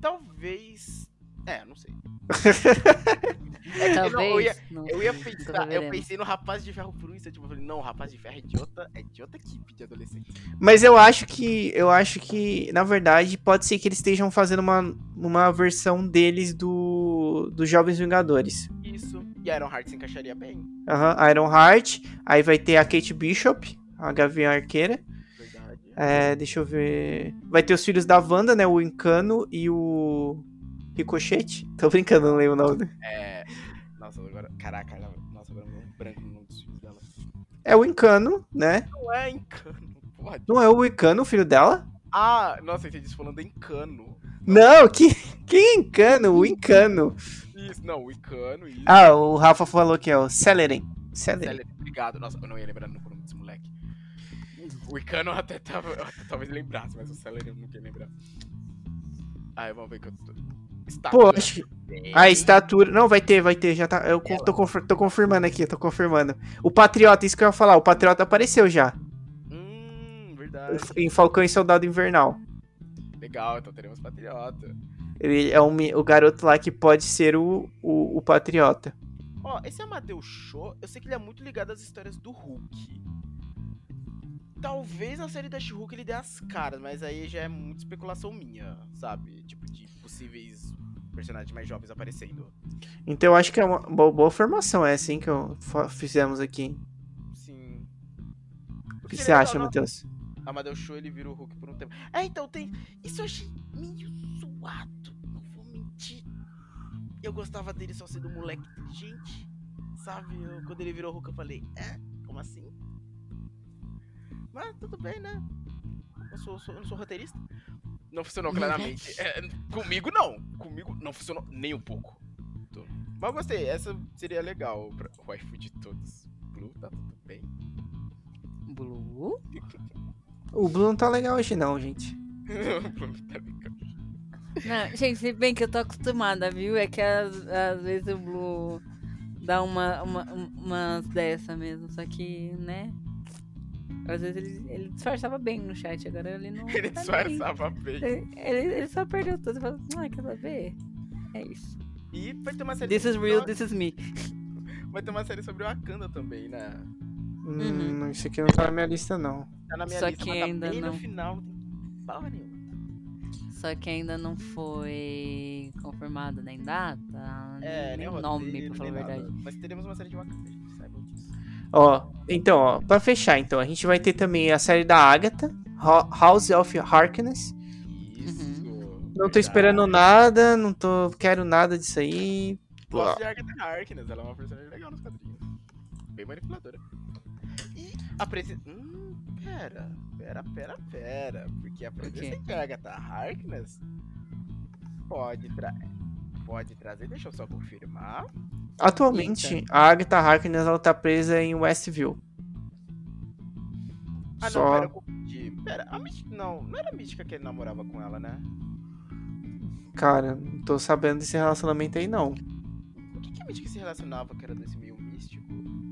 Speaker 4: Talvez. É, não sei.
Speaker 3: Talvez.
Speaker 4: eu ia-
Speaker 3: não
Speaker 4: Eu ia pensar, eu pensei no Rapaz de Ferro por um instante, eu falei, não, o Rapaz de Ferro é de outra, é de outra equipe de adolescente.
Speaker 2: Mas eu acho que. Eu acho que, na verdade, pode ser que eles estejam fazendo uma, uma versão deles do. dos Jovens Vingadores.
Speaker 4: Isso. E a Ironheart se encaixaria bem,
Speaker 2: Aham, Iron Heart. Aí vai ter a Kate Bishop, a Gavião Arqueira.
Speaker 4: verdade.
Speaker 2: É, deixa eu ver. Vai ter os filhos da Wanda, né? O Incano e o. Ricochete. Tô brincando, não lembro o nome.
Speaker 4: É. Nossa, agora. Caraca, nossa, agora não branco no nome dos filhos dela.
Speaker 2: É o Incano, né?
Speaker 4: Não é Encano, pode.
Speaker 2: Não é o Incano, o filho dela?
Speaker 4: Ah, nossa, entendi falando Encano.
Speaker 2: Não, que, quem é Incano? O Incano.
Speaker 4: Isso, não, o Icano, isso.
Speaker 2: Ah, o Rafa falou que é o Celerin. Celerin.
Speaker 4: Obrigado. Nossa, eu não ia lembrar no nome desse moleque. O Icano até, tava, até talvez lembrasse, mas o Celery eu não queria lembrar. Aí, vamos ver que eu tô...
Speaker 2: Pô,
Speaker 4: Estatura
Speaker 2: acho que. A estatura. Não, vai ter, vai ter. Já tá. Eu con- tô, confir- tô confirmando aqui, tô confirmando. O Patriota, isso que eu ia falar. O Patriota apareceu já.
Speaker 4: Hum, verdade.
Speaker 2: Em Falcão e Soldado Invernal.
Speaker 4: Legal, então teremos Patriota.
Speaker 2: Ele é um o garoto lá que pode ser o, o, o Patriota.
Speaker 4: Ó, esse Amadeus Show, eu sei que ele é muito ligado às histórias do Hulk. Talvez na série da She-Hulk ele dê as caras, mas aí já é muita especulação minha, sabe? Tipo, de possíveis personagens mais jovens aparecendo.
Speaker 2: Então eu acho que é uma boa, formação essa, hein, que eu fizemos aqui.
Speaker 4: Sim.
Speaker 2: O que você acha, Matheus?
Speaker 4: Amadeus Show ele vira o Hulk por um tempo. É, então tem. Isso eu achei meio zoado. Não vou mentir. Eu gostava dele só sendo um moleque inteligente. Sabe? Eu- quando ele virou Hulk eu falei, é? Como assim? Mas tudo bem, né? Eu, sou, sou- eu não sou roteirista. Não funcionou claramente. É, comigo não. Comigo não funcionou nem um pouco. Mas eu gostei. Essa seria legal pra waifu de todos. Blue, tá tudo bem.
Speaker 3: Blue?
Speaker 2: O Blue não tá legal hoje, não, gente. <laughs>
Speaker 4: Blue tá legal.
Speaker 3: Não, gente, se bem que eu tô acostumada, viu? É que às, às vezes o Blue dá uma, uma, um- umas dessa mesmo, só que, né? Às vezes ele, ele disfarçava bem no chat, agora ele não. <laughs>
Speaker 4: Ele
Speaker 3: tá
Speaker 4: disfarçava bem.
Speaker 3: bem. Ele, ele só perdeu tudo e falou, ah, quer saber? É isso.
Speaker 4: E vai ter uma série
Speaker 3: This is real,
Speaker 4: o-
Speaker 3: this is me. <laughs>
Speaker 4: Vai ter uma série sobre o Wakanda também, né?
Speaker 2: Hum, isso aqui não tá na minha lista, não.
Speaker 4: Tá na minha
Speaker 3: Só
Speaker 4: lista,
Speaker 3: que
Speaker 4: mas tá
Speaker 3: ainda
Speaker 4: bem
Speaker 3: não.
Speaker 4: no final, não tem porra nenhuma.
Speaker 3: Só que ainda não foi confirmado nem data,
Speaker 4: É,
Speaker 3: nem
Speaker 4: nem
Speaker 3: nome,
Speaker 4: roteiro,
Speaker 3: pra falar a
Speaker 4: nem nada.
Speaker 3: verdade.
Speaker 4: Mas teremos uma série de Wakanda.
Speaker 2: Ó, então, ó, pra fechar, então, a gente vai ter também a série da Agatha, Ho- House of Harkness.
Speaker 4: Isso.
Speaker 2: Não tô esperando nada, não tô, quero nada disso aí.
Speaker 4: Gosto de Agatha Harkness, ela é uma personagem legal nos quadrinhos. Bem manipuladora. E a presença... Hum, pera. Pera, pera, pera. Porque a presença de Agatha Harkness pode, tra... pode trazer... Deixa eu só confirmar.
Speaker 2: Atualmente, a Agatha Harkness, ela tá presa em Westview.
Speaker 4: Ah, não,
Speaker 2: Só-
Speaker 4: pera, eu confundi. Pera, a Mística... Não, não era a Mística que ele namorava com ela, né?
Speaker 2: Cara, não tô sabendo desse relacionamento aí, não.
Speaker 4: O que, que a Mística se relacionava que era desse meio místico?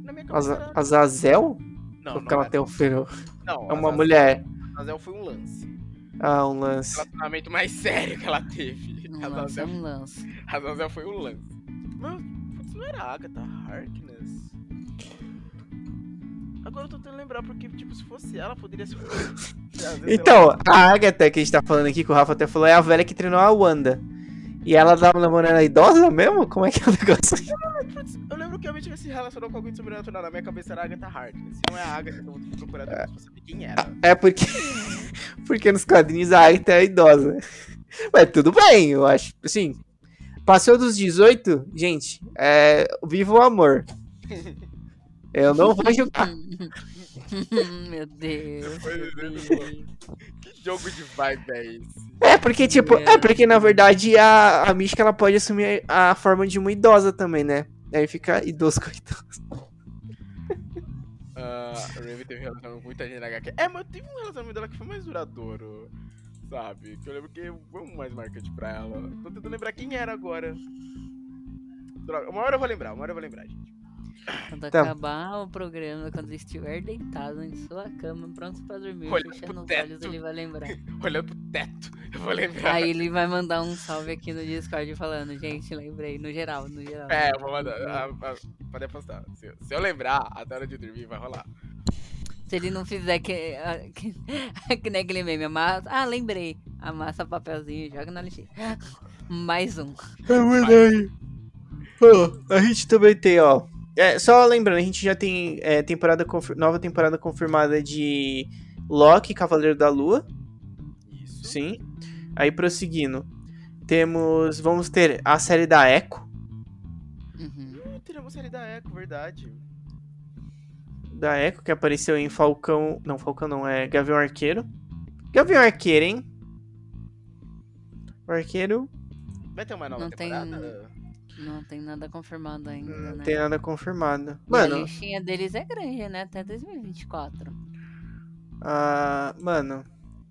Speaker 4: Na minha cabeça era...
Speaker 2: Azazel?
Speaker 4: Não,
Speaker 2: Ou
Speaker 4: não
Speaker 2: ela
Speaker 4: era.
Speaker 2: tem um filho?
Speaker 4: Não,
Speaker 2: É uma
Speaker 4: Azazel-
Speaker 2: mulher.
Speaker 4: Azazel foi um lance.
Speaker 2: Ah, um
Speaker 4: O
Speaker 2: lance.
Speaker 4: relacionamento mais <laughs> sério que ela teve.
Speaker 3: Um lance,
Speaker 4: Azazel,
Speaker 3: um lance.
Speaker 4: Azazel foi um lance. Mas, não era a Agatha Harkness? Agora eu tô tentando lembrar, porque, tipo, se fosse ela, poderia ser... <laughs>
Speaker 2: Então, a Agatha que a gente tá falando aqui, que o Rafa até falou, é a velha que treinou a Wanda. E ela tava namorando a idosa mesmo? Como é que é o negócio?
Speaker 4: Eu lembro que a Mística se relacionou com alguém de sobrenatural. Na minha cabeça era a Agatha Harkness. Se não é a Agatha, então eu vou procurar depois pra saber quem era.
Speaker 2: É porque. <laughs> porque nos quadrinhos a Agatha é idosa. Mas tudo bem, eu acho. Assim, passou dos 18, gente, é. Viva o amor. Eu não vou julgar. <laughs>
Speaker 3: Meu Deus.
Speaker 4: Que jogo de vibe é esse?
Speaker 2: É porque, tipo, é porque na verdade a, a Mística ela pode assumir a forma de uma idosa também, né? Aí fica idoso com idoso.
Speaker 4: Ah, a Raven teve relacionamento com muita gente na HQ. É, mas teve um relacionamento dela que foi mais duradouro, sabe? Que eu lembro que foi um mais marcante pra ela. Tô tentando lembrar quem era agora. Droga, uma hora eu vou lembrar, uma hora eu vou lembrar, gente.
Speaker 3: Quando
Speaker 2: Tá.
Speaker 3: acabar o programa, quando ele estiver deitado em sua cama, pronto pra dormir,
Speaker 4: Olhando
Speaker 3: fechando os olhos,
Speaker 4: teto.
Speaker 3: ele vai lembrar. <laughs>
Speaker 4: Olhando pro teto, eu vou lembrar.
Speaker 3: Aí ele vai mandar um salve aqui no Discord falando, gente, lembrei, no geral, no geral.
Speaker 4: É, eu vou mandar. A, a, pode apostar. Se, eu- se eu lembrar, até a hora de dormir vai rolar.
Speaker 3: Se ele não fizer que, <laughs> que, que nem aquele meme, amassa, ah, lembrei, amassa papelzinho e joga na lixeira. <laughs> Mais um.
Speaker 2: É verdade. A gente também tem, ó. É, só lembrando, a gente já tem é, temporada nova temporada confirmada de Loki, Cavaleiro da Lua.
Speaker 4: Isso.
Speaker 2: Sim. Aí prosseguindo. Temos. Vamos ter a série da Echo.
Speaker 3: Uhum.
Speaker 4: Uh, teremos série da Echo, verdade.
Speaker 2: Da Echo, que apareceu em Falcão. Não, Falcão não, é Gavião Arqueiro. Gavião Arqueiro, hein? O Arqueiro.
Speaker 4: Vai ter uma nova
Speaker 3: Não tem-
Speaker 4: temporada?
Speaker 3: Não tem nada confirmado ainda,
Speaker 2: Não
Speaker 3: né?
Speaker 2: tem nada confirmado.
Speaker 3: E a
Speaker 2: Mano,
Speaker 3: listinha deles é grande, né? Até 2024.
Speaker 2: ah, mano,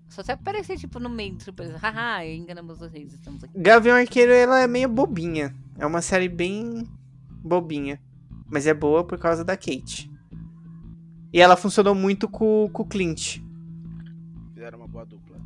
Speaker 3: Só se aparecer, tipo, no meio do surpresa. Haha, enganamos vocês, estamos aqui.
Speaker 2: Gavião Arqueiro, ela é meio bobinha. É uma série bem bobinha. Mas é boa por causa da Kate. E ela funcionou muito com, com o Clint.
Speaker 4: Fizeram uma boa dupla.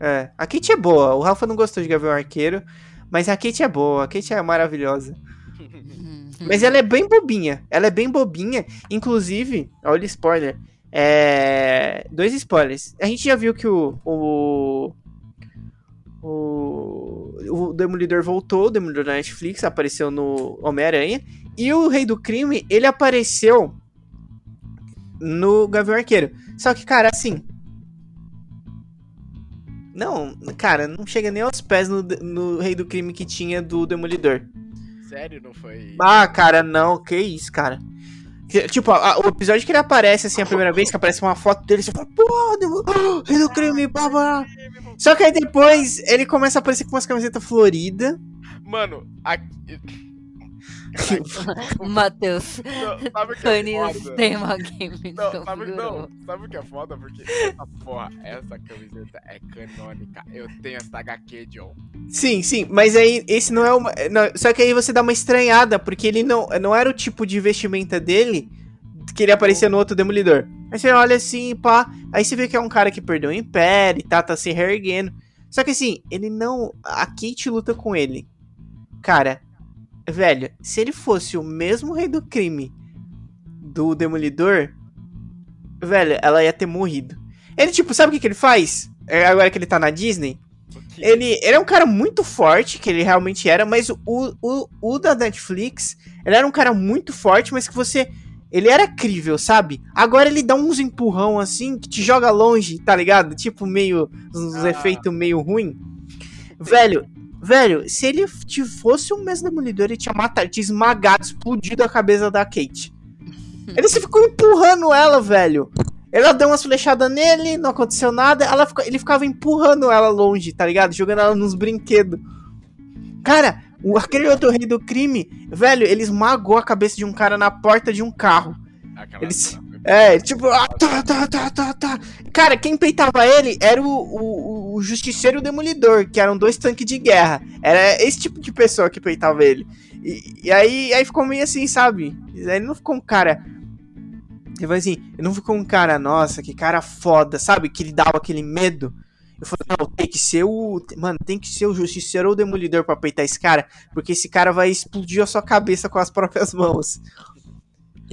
Speaker 2: É, a Kate é boa. O Rafa não gostou de Gavião Arqueiro. Mas a Kate é boa. A Kate é maravilhosa.
Speaker 3: Uhum.
Speaker 2: Mas ela é bem bobinha. Ela é bem bobinha. Inclusive, olha o spoiler. É... Dois spoilers. A gente já viu que o. O, o, o Demolidor voltou, o Demolidor da Netflix, apareceu no Homem-Aranha. E o Rei do Crime, ele apareceu no Gavião Arqueiro. Só que, cara, assim. Não, cara, não chega nem aos pés no, no Rei do Crime que tinha do Demolidor.
Speaker 4: Sério, não foi.
Speaker 2: Ah, cara, não, que isso, cara. Tipo, a- o episódio que ele aparece, assim, a primeira vez, que aparece uma foto dele, você fala, pô, Demo- oh, <gasps> rei do crime, babá. Só que aí depois ele começa a aparecer com umas camisetas floridas.
Speaker 4: Mano, aqui. <laughs>
Speaker 3: Matheus,
Speaker 4: Não, sabe o que é
Speaker 3: Panis
Speaker 4: foda?
Speaker 3: tema game
Speaker 4: Não,
Speaker 3: do
Speaker 4: sabe,
Speaker 3: Figurou.
Speaker 4: não, sabe o que é foda? Porque essa porra, essa camiseta é canônica. Eu tenho essa HQ, John.
Speaker 2: Sim, sim, mas aí esse não é uma. não, só que aí você dá uma estranhada, porque ele não, não era o tipo de vestimenta dele que ele aparecia no outro Demolidor. Aí você olha assim, pá. Aí você vê que é um cara que perdeu o Império, tá, tá se reerguendo. Só que assim, ele não. A Kate luta com ele. Cara, velho, se ele fosse o mesmo rei do crime do Demolidor, velho, ela ia ter morrido. Ele, tipo, sabe o que, que ele faz? É, Agora que ele tá na Disney? Ele, ele é um cara muito forte, que ele realmente era, mas o, o, o da Netflix, ele era um cara muito forte, mas que você. Ele era crível, sabe? Agora ele dá uns empurrão assim que te joga longe, tá ligado? Tipo, meio. Uns
Speaker 4: Ah.
Speaker 2: efeitos meio ruim. Velho, velho, se ele te fosse um mesmo demolidor, ele tinha matado, tinha esmagado, explodido a cabeça da Kate. <laughs> Ele se ficou empurrando ela, velho. Ela deu umas flechadas nele, não aconteceu nada. Ela ficou- ele ficava empurrando ela longe, tá ligado? Jogando ela nos brinquedos. Cara, o, aquele outro rei do crime, velho, ele esmagou a cabeça de um cara na porta de um carro.
Speaker 4: Aquela
Speaker 2: ele É, tipo, ah, tá, tá, tá, tá, tá. Cara, quem peitava ele era o, o, o Justiceiro e o Demolidor, que eram dois tanques de guerra. Era esse tipo de pessoa que peitava ele. E, e aí, aí ficou meio assim, sabe? Aí não ficou um cara. Ele foi assim, ele não ficou um cara, nossa, que cara foda, sabe? Que ele dava aquele medo. Eu falei, não, tem que ser o. Mano, tem que ser o Justiceiro ou o Demolidor pra peitar esse cara, porque esse cara vai explodir a sua cabeça com as próprias mãos.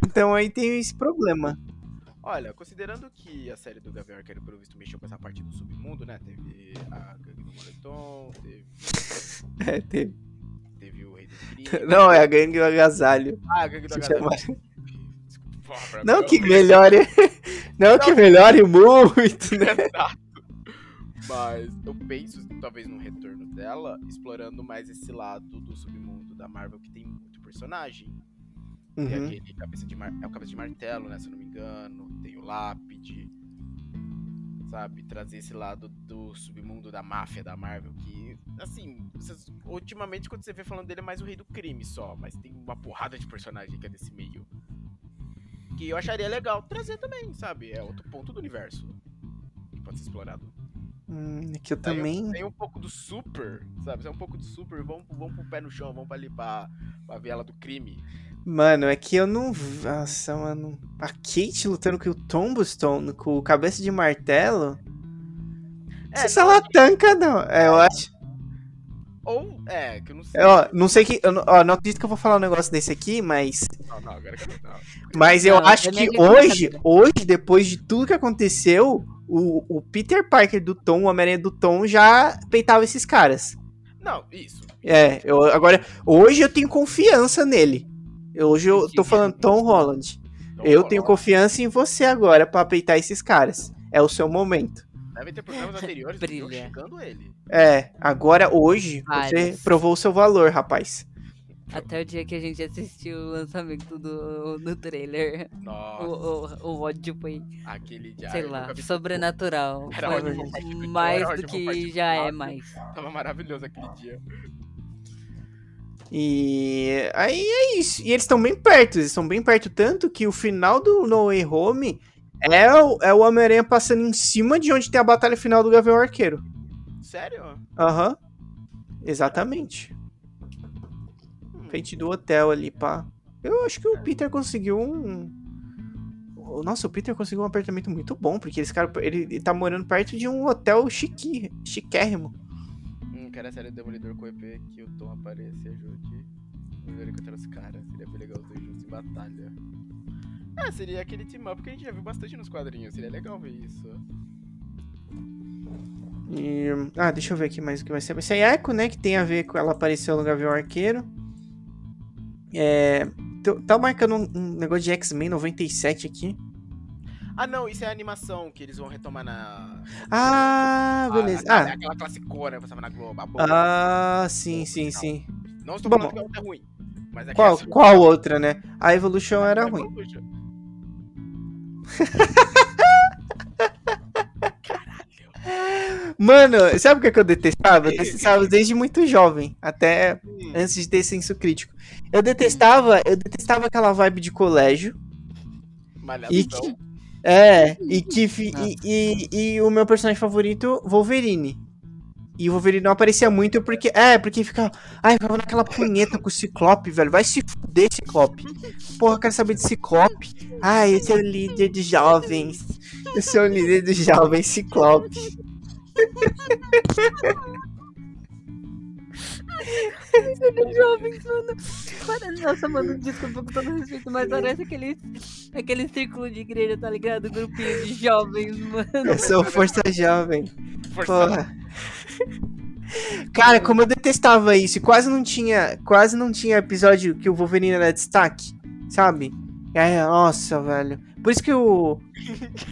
Speaker 2: Então aí tem esse problema.
Speaker 4: Olha, considerando que a série do Gavião Arqueiro, pelo visto, mexeu com essa parte do submundo, né? Teve a Gangue do Moletom, teve, <laughs>
Speaker 2: É, teve.
Speaker 4: teve o Rei do Crime. <laughs>
Speaker 2: Não, é a gangue do agasalho.
Speaker 4: Ah, a Gangue do
Speaker 2: Que
Speaker 4: Agasalho.
Speaker 2: chama-
Speaker 4: Desculpa, <laughs> porra, pra
Speaker 2: Não que
Speaker 4: eu-
Speaker 2: melhore. Não que melhore muito, né?
Speaker 4: Exato. Mas eu penso, talvez, no retorno dela, explorando mais esse lado do submundo da Marvel, que tem muito personagem. Tem
Speaker 2: Uhum.
Speaker 4: aquele cabeça de mar... é o cabeça de martelo, né? Se eu não me engano. Tem o lápide. Sabe? Trazer esse lado do submundo da máfia da Marvel. Que, assim, vocês- ultimamente quando você vê falando dele é mais o rei do crime só. Mas tem uma porrada de personagem que é desse meio. Que eu acharia legal trazer também, sabe? É outro ponto do universo. Que pode ser explorado.
Speaker 2: Hum, é que eu
Speaker 4: Tem
Speaker 2: também.
Speaker 4: Tem um pouco do super, sabe? Tem um pouco do super. Vamos, vamos pro pé no chão, vamos pra ali pra, pra viela do crime.
Speaker 2: Mano, é que eu não. Nossa, mano. A Kate lutando com o Tombstone, com o cabeça de martelo.
Speaker 4: É,
Speaker 2: não sei se ela tanca, não. É, eu acho.
Speaker 4: Ou, é, que eu não sei.
Speaker 2: É, ó, não sei que. Eu, não- ó, não acredito que eu vou falar um negócio desse aqui, mas.
Speaker 4: Não, não, agora que eu não.
Speaker 2: Mas eu
Speaker 3: Não,
Speaker 2: acho
Speaker 3: eu
Speaker 2: que
Speaker 3: como
Speaker 2: hoje, hoje, depois de tudo que aconteceu, o, o Peter Parker do Tom, o Homem-Aranha do Tom, já peitava esses caras.
Speaker 4: Não, isso.
Speaker 2: É, eu, agora, hoje eu tenho confiança nele. Eu- Hoje eu tô falando Tom Holland. Eu tenho confiança em você agora pra peitar esses caras. É o seu momento.
Speaker 4: Devem ter programas <laughs> anteriores
Speaker 3: Brilha.
Speaker 4: xingando ele.
Speaker 2: É, agora hoje você provou o seu valor, rapaz.
Speaker 3: Até o dia que a gente assistiu o lançamento do, do trailer.
Speaker 4: Nossa,
Speaker 3: O, o, o ódio foi,
Speaker 4: aquele dia.
Speaker 3: sei lá, sobrenatural.
Speaker 4: Era
Speaker 3: Foi
Speaker 4: ódio
Speaker 3: mais do que já é mais.
Speaker 4: Tava maravilhoso aquele dia.
Speaker 2: E aí é isso. E eles estão bem perto, eles estão bem perto, tanto que o final do No Way Home é o, é o Homem-Aranha passando em cima de onde tem a batalha final do Gavião Arqueiro.
Speaker 4: Sério?
Speaker 2: Aham. Exatamente.
Speaker 4: Hum,
Speaker 2: Frente do hotel ali, pá. Eu acho que o Peter conseguiu um. o- Nossa, o Peter conseguiu um apartamento muito bom, porque esse cara ele, ele tá morando perto de um hotel chique, chiquérrimo.
Speaker 4: Quero a série do Demolidor com o EP que o Tom apareça e ajude Wolverine contra os caras. Seria bem legal os dois juntos em batalha. Ah, seria aquele team up que a gente já viu bastante nos quadrinhos. Seria legal ver isso.
Speaker 2: E, ah, deixa eu ver aqui mais o que vai ser. Vai ser a Echo, né? Que tem a ver com ela apareceu no Gavião Arqueiro. É. Tá marcando um negócio de X-Men 97 aqui.
Speaker 4: Ah, não, isso é a animação que eles vão retomar na.
Speaker 2: Ah, beleza.
Speaker 4: Ah,
Speaker 2: Ah,
Speaker 4: aquela classicona que passava na Globo. a boa.
Speaker 2: ah sim, sim, sim.
Speaker 4: Não estou
Speaker 2: bom.
Speaker 4: falando que a outra é ruim. Mas é
Speaker 2: Qual, qual outra, né? A Evolution era
Speaker 4: é
Speaker 2: ruim.
Speaker 4: Evolution. <laughs>
Speaker 2: Mano, sabe o que, é que eu detestava? Eu detestava <laughs> desde muito jovem, até
Speaker 4: Hum,
Speaker 2: antes de ter senso crítico. Eu detestava, eu detestava aquela vibe de colégio.
Speaker 4: Malhação.
Speaker 2: E que, é, e que e, e, e o meu personagem favorito, Wolverine. E o Wolverine não aparecia muito porque. É, porque ficava. Ai, ficava naquela punheta com o Ciclope, velho. Vai se fuder, Ciclope. Porra, eu quero saber de Ciclope. Ai, esse é o líder dos jovens. Esse é o líder dos jovens, Ciclope. <laughs>
Speaker 3: jovens, mano. Para- Nossa, mano, desculpa com todo respeito, mas parece aquele, aquele círculo de igreja, tá ligado? Grupinho de jovens, mano.
Speaker 2: Eu sou Força Jovem.
Speaker 4: Forçado.
Speaker 2: Porra. Cara, como eu detestava isso, e quase não tinha, quase não tinha episódio que o Wolverine era destaque, sabe? Aí, nossa, velho. Por isso que o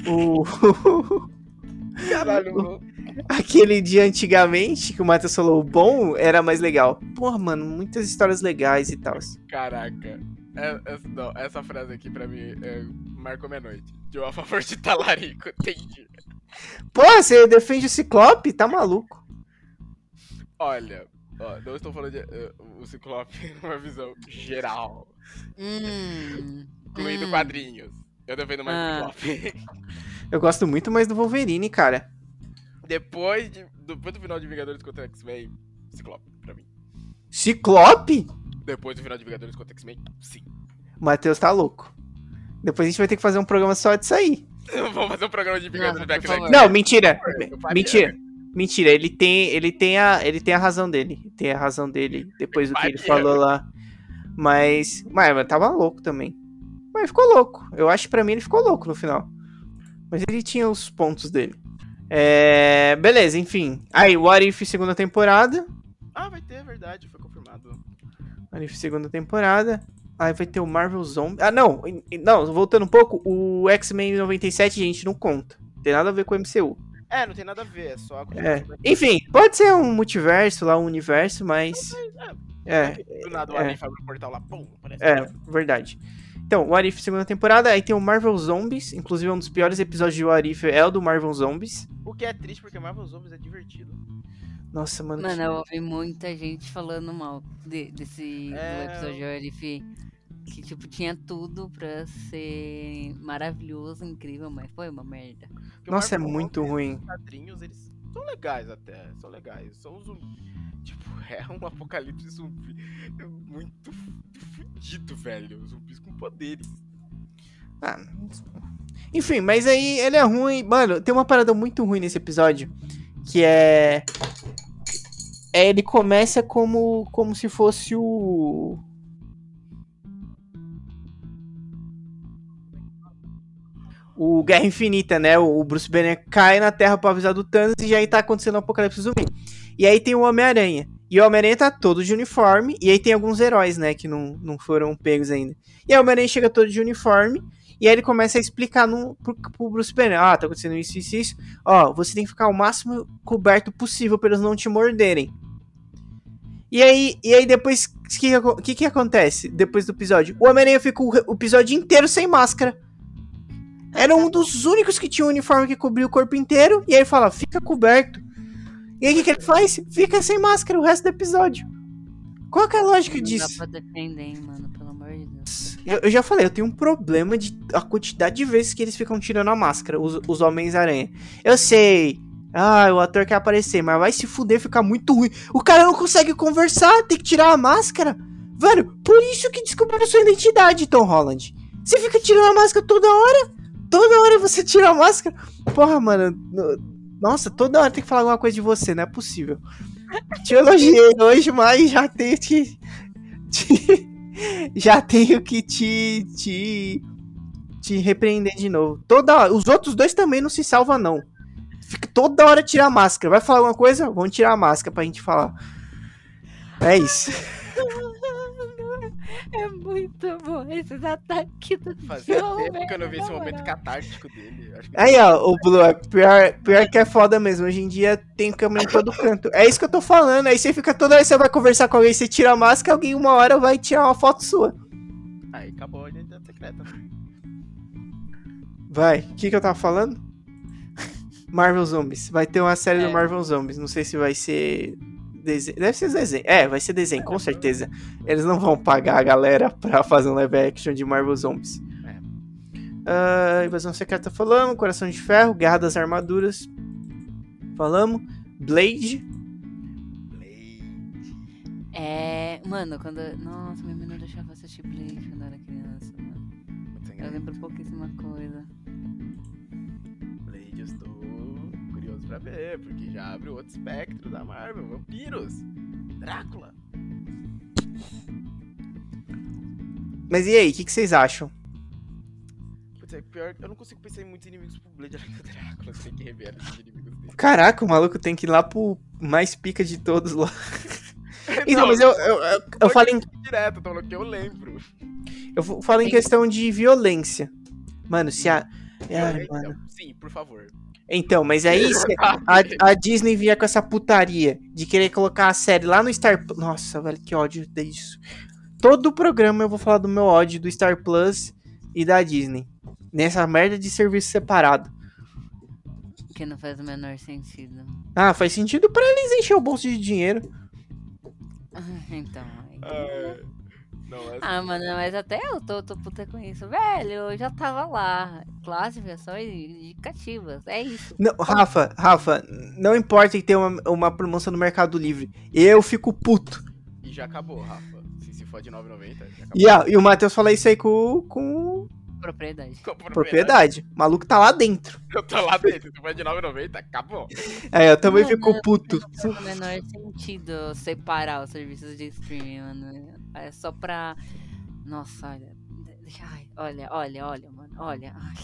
Speaker 2: o <laughs>
Speaker 4: Caralho, <laughs>
Speaker 2: aquele dia antigamente que o Matheus falou o bom era mais legal. Porra, mano, muitas histórias legais e tal.
Speaker 4: Caraca. É- essa, não, essa frase aqui pra mim é, marcou minha noite. De a <laughs> favor de talarico, entendi.
Speaker 2: Pô, você defende o Ciclope? Tá maluco?
Speaker 4: Olha, ó, não estou falando de eh, o Ciclope <laughs> numa visão geral,
Speaker 3: Hum.
Speaker 4: incluindo
Speaker 3: hum.
Speaker 4: quadrinhos. Eu defendo mais
Speaker 3: Ah.
Speaker 4: o Ciclope.
Speaker 2: Eu gosto muito mais do Wolverine, cara.
Speaker 4: depois, de, depois do final de Vingadores contra X-Men, Ciclope, pra mim.
Speaker 2: Ciclope?
Speaker 4: Depois do final de Vingadores contra X-Men, sim.
Speaker 2: O Matheus tá louco. Depois a gente vai ter que fazer um programa só disso aí. <laughs>
Speaker 4: Vamos fazer um programa de Vingadores Back.
Speaker 2: Não, mentira. Mentira. Mentira, ele tem, ele tem a, ele tem a razão dele. Tem a razão dele depois do que ele falou lá. Mas, mas mas tava louco também. Mas ficou louco. Eu acho que pra mim ele ficou louco no final. Mas ele tinha os pontos dele. É, beleza, enfim. Aí, What If segunda temporada.
Speaker 4: Ah, vai ter, é verdade, foi confirmado.
Speaker 2: What If segunda temporada. Aí vai ter o Marvel Zombie. Ah, não. Não, voltando um pouco. O X-Men 97, gente, não conta. Tem nada a ver com o MCU.
Speaker 4: É, não tem nada a ver, é só a
Speaker 2: É. Enfim, pode ser um multiverso lá, um universo, mas. É,
Speaker 4: Do nada o
Speaker 2: é.
Speaker 4: Abre o portal lá, pum, aparece.
Speaker 2: é, verdade. Então, What If segunda temporada, aí tem o Marvel Zombies, inclusive um dos piores episódios de What If é o do Marvel Zombies.
Speaker 4: O que é triste porque Marvel Zombies é divertido.
Speaker 2: Nossa, mano.
Speaker 3: Mano,
Speaker 2: que-
Speaker 3: eu ouvi muita gente falando mal de- desse
Speaker 4: É,
Speaker 3: do episódio Arif. Que, tipo, tinha tudo pra ser maravilhoso, incrível, mas foi uma merda.
Speaker 4: Porque o
Speaker 2: Nossa, é muito
Speaker 4: Zombies,
Speaker 2: ruim.
Speaker 4: Os quadrinhos, eles são legais até, são legais. São zumbis. Tipo, <laughs> é um apocalipse zumbi É muito fudido, velho. Zumbis com poderes.
Speaker 2: Ah, enfim, mas aí ele é ruim. Mano, tem uma parada muito ruim nesse episódio. Que é. É, ele começa como, como se fosse o. O Guerra Infinita, né? O Bruce Banner cai na Terra pra avisar do Thanos e aí tá acontecendo o apocalipse zumbi. E aí tem o Homem-Aranha. E o Homem-Aranha tá todo de uniforme. E aí tem alguns heróis, né? Que não, não foram pegos ainda. E aí o Homem-Aranha chega todo de uniforme. E aí ele começa a explicar no, pro, pro Bruce Banner. Ah, tá acontecendo isso, isso, isso. Ó, você tem que ficar o máximo coberto possível pra eles não te morderem. E aí, e aí depois, o que, que, que acontece depois do episódio? O Homem-Aranha fica o, o episódio inteiro sem máscara. Era um dos únicos que tinha um uniforme que cobria o corpo inteiro. E aí ele fala, fica coberto. E aí o que, que ele faz? Fica sem máscara o resto do episódio. Qual que é a lógica
Speaker 3: Não
Speaker 2: disso?
Speaker 3: dá pra defender, hein, mano, pelo amor de Deus.
Speaker 2: Eu, eu já falei, eu tenho um problema de a quantidade de vezes que eles ficam tirando a máscara, os, os Homens-Aranha. Eu sei. Ah, o ator quer aparecer, mas vai se fuder, fica muito ruim. O cara não consegue conversar, tem que tirar a máscara. Velho, por isso que descobriram sua identidade, Tom Holland. Você fica tirando a máscara toda hora. Toda hora você tira a máscara. Porra, mano. No- Nossa, toda hora tem que falar alguma coisa de você, não é possível. Te elogiei hoje, mas já tenho que. te- <laughs> já tenho que te. te. te repreender de novo. Toda hora. Os outros dois também não se salvam, não. Fica toda hora tirar a máscara. Vai falar alguma coisa? Vamos tirar a máscara pra gente falar. É isso. <laughs> <laughs>
Speaker 3: É muito bom esses ataques do
Speaker 4: Fazia
Speaker 3: João,
Speaker 4: tempo que eu não vi esse momento
Speaker 3: moral.
Speaker 4: catártico dele. Acho que
Speaker 2: Aí, ó, o Blue, é pior, pior que é foda mesmo. Hoje em dia tem câmera em todo canto. É isso que eu tô falando. Aí você fica toda hora, você vai conversar com alguém, você tira a máscara, alguém uma hora vai tirar uma foto sua.
Speaker 4: Aí acabou a identidade secreta.
Speaker 2: Vai, o que, que eu tava falando? Marvel Zombies. Vai ter uma série do
Speaker 3: É.
Speaker 2: Marvel Zombies. Não sei se vai ser. Desenho. Deve ser desenho. É, vai ser desenho, com certeza. Eles não vão pagar a galera <laughs> pra fazer um live action de Marvel Zombies.
Speaker 4: É.
Speaker 2: Ah, Invasão Secreta falamos. Coração de Ferro. Guerra das Armaduras. Falamos. Blade.
Speaker 4: Blade.
Speaker 3: É. Mano, quando. Nossa, minha mãe não deixava assistir Blade quando eu era criança, mano. Eu lembro pouquíssima
Speaker 4: ver, porque já abre outro espectro da Marvel. Vampiros. Drácula.
Speaker 2: Mas e aí, o que, que vocês acham?
Speaker 4: Putz, é pior, eu não consigo pensar em muitos inimigos pro Blade além do Drácula. Tem que rever os inimigos dele.
Speaker 2: Caraca, o maluco tem que ir lá pro mais pica de todos lá. <laughs> Então,
Speaker 4: Não,
Speaker 2: mas eu, eu, eu, eu falei em
Speaker 4: Direto, tô falando que eu lembro.
Speaker 2: Eu falo em questão de violência. Mano, se a. Ai,
Speaker 4: Violência,
Speaker 2: mano.
Speaker 4: Sim, por favor.
Speaker 2: Então, mas aí <laughs> se a, a Disney vier com essa putaria de querer colocar a série lá no Star Plus. Nossa, velho, que ódio disso. Todo o programa eu vou falar do meu ódio do Star Plus e da Disney. Nessa merda de serviço separado.
Speaker 3: Que não faz o menor sentido.
Speaker 2: Ah, faz sentido pra eles encher o bolso de dinheiro.
Speaker 3: Então. aí-
Speaker 4: Ah, não, mas
Speaker 3: Ah, mano, mas até eu tô, tô puta com isso. Velho, eu já tava lá. Classificações indicativas. É isso.
Speaker 2: Não, Rafa, Rafa, não importa que tenha uma, uma promoção no Mercado Livre. Eu fico puto.
Speaker 4: E já acabou, Rafa. Se, se for de 9,90, já acabou.
Speaker 2: E, a- e o Matheus fala isso aí com, com
Speaker 3: Propriedade.
Speaker 4: Com propriedade.
Speaker 2: propriedade. O maluco tá lá dentro. <laughs>
Speaker 4: Eu tô lá dentro. Se for de 9,90, acabou.
Speaker 2: É, eu também
Speaker 3: Mano,
Speaker 2: fico puto.
Speaker 3: Não faz o menor sentido separar os serviços de streaming, mano. É só pra. Nossa, olha. deixa- Ai, olha, olha, olha, mano. Olha. Ai,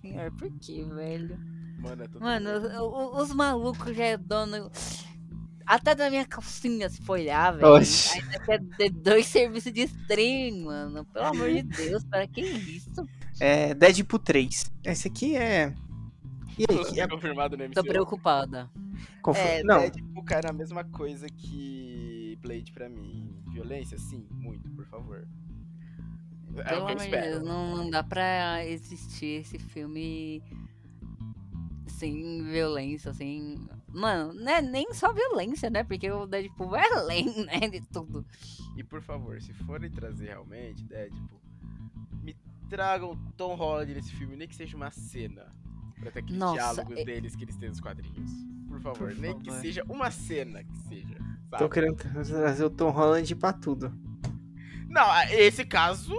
Speaker 3: senhor, por que, velho?
Speaker 4: Mano, é tudo
Speaker 3: Mano, os- os malucos já é dono. Até da minha calcinha se for olhar, velho. Ainda quer ter dois <laughs> serviços de streaming, mano. Pelo amor de Deus, para que isso?
Speaker 2: É, Deadpool 3. Esse aqui é. E aí? é-
Speaker 4: confirmado no MCU.
Speaker 3: Tô preocupada.
Speaker 2: confu-
Speaker 4: É,
Speaker 2: Não,
Speaker 4: Deadpool, cara, a mesma coisa que Blade pra mim. Violência, sim, muito, por favor. É
Speaker 3: Pelo amor de. Deus, não, não dá pra existir esse filme sem violência, sem. Mano, não é nem só violência, né? Porque o Deadpool vai além, <laughs> né? De tudo.
Speaker 4: E por favor, se forem trazer realmente Deadpool, me tragam Tom Holland nesse filme, nem que seja uma cena. Pra ter aqueles
Speaker 3: Nossa,
Speaker 4: diálogos
Speaker 3: é-
Speaker 4: deles que eles têm nos quadrinhos. Por favor,
Speaker 3: Por
Speaker 4: nem que
Speaker 3: favor.
Speaker 4: seja uma cena que seja.
Speaker 2: tô
Speaker 4: Sabe?
Speaker 2: querendo trazer o Tom Holland pra tudo.
Speaker 4: Não, esse caso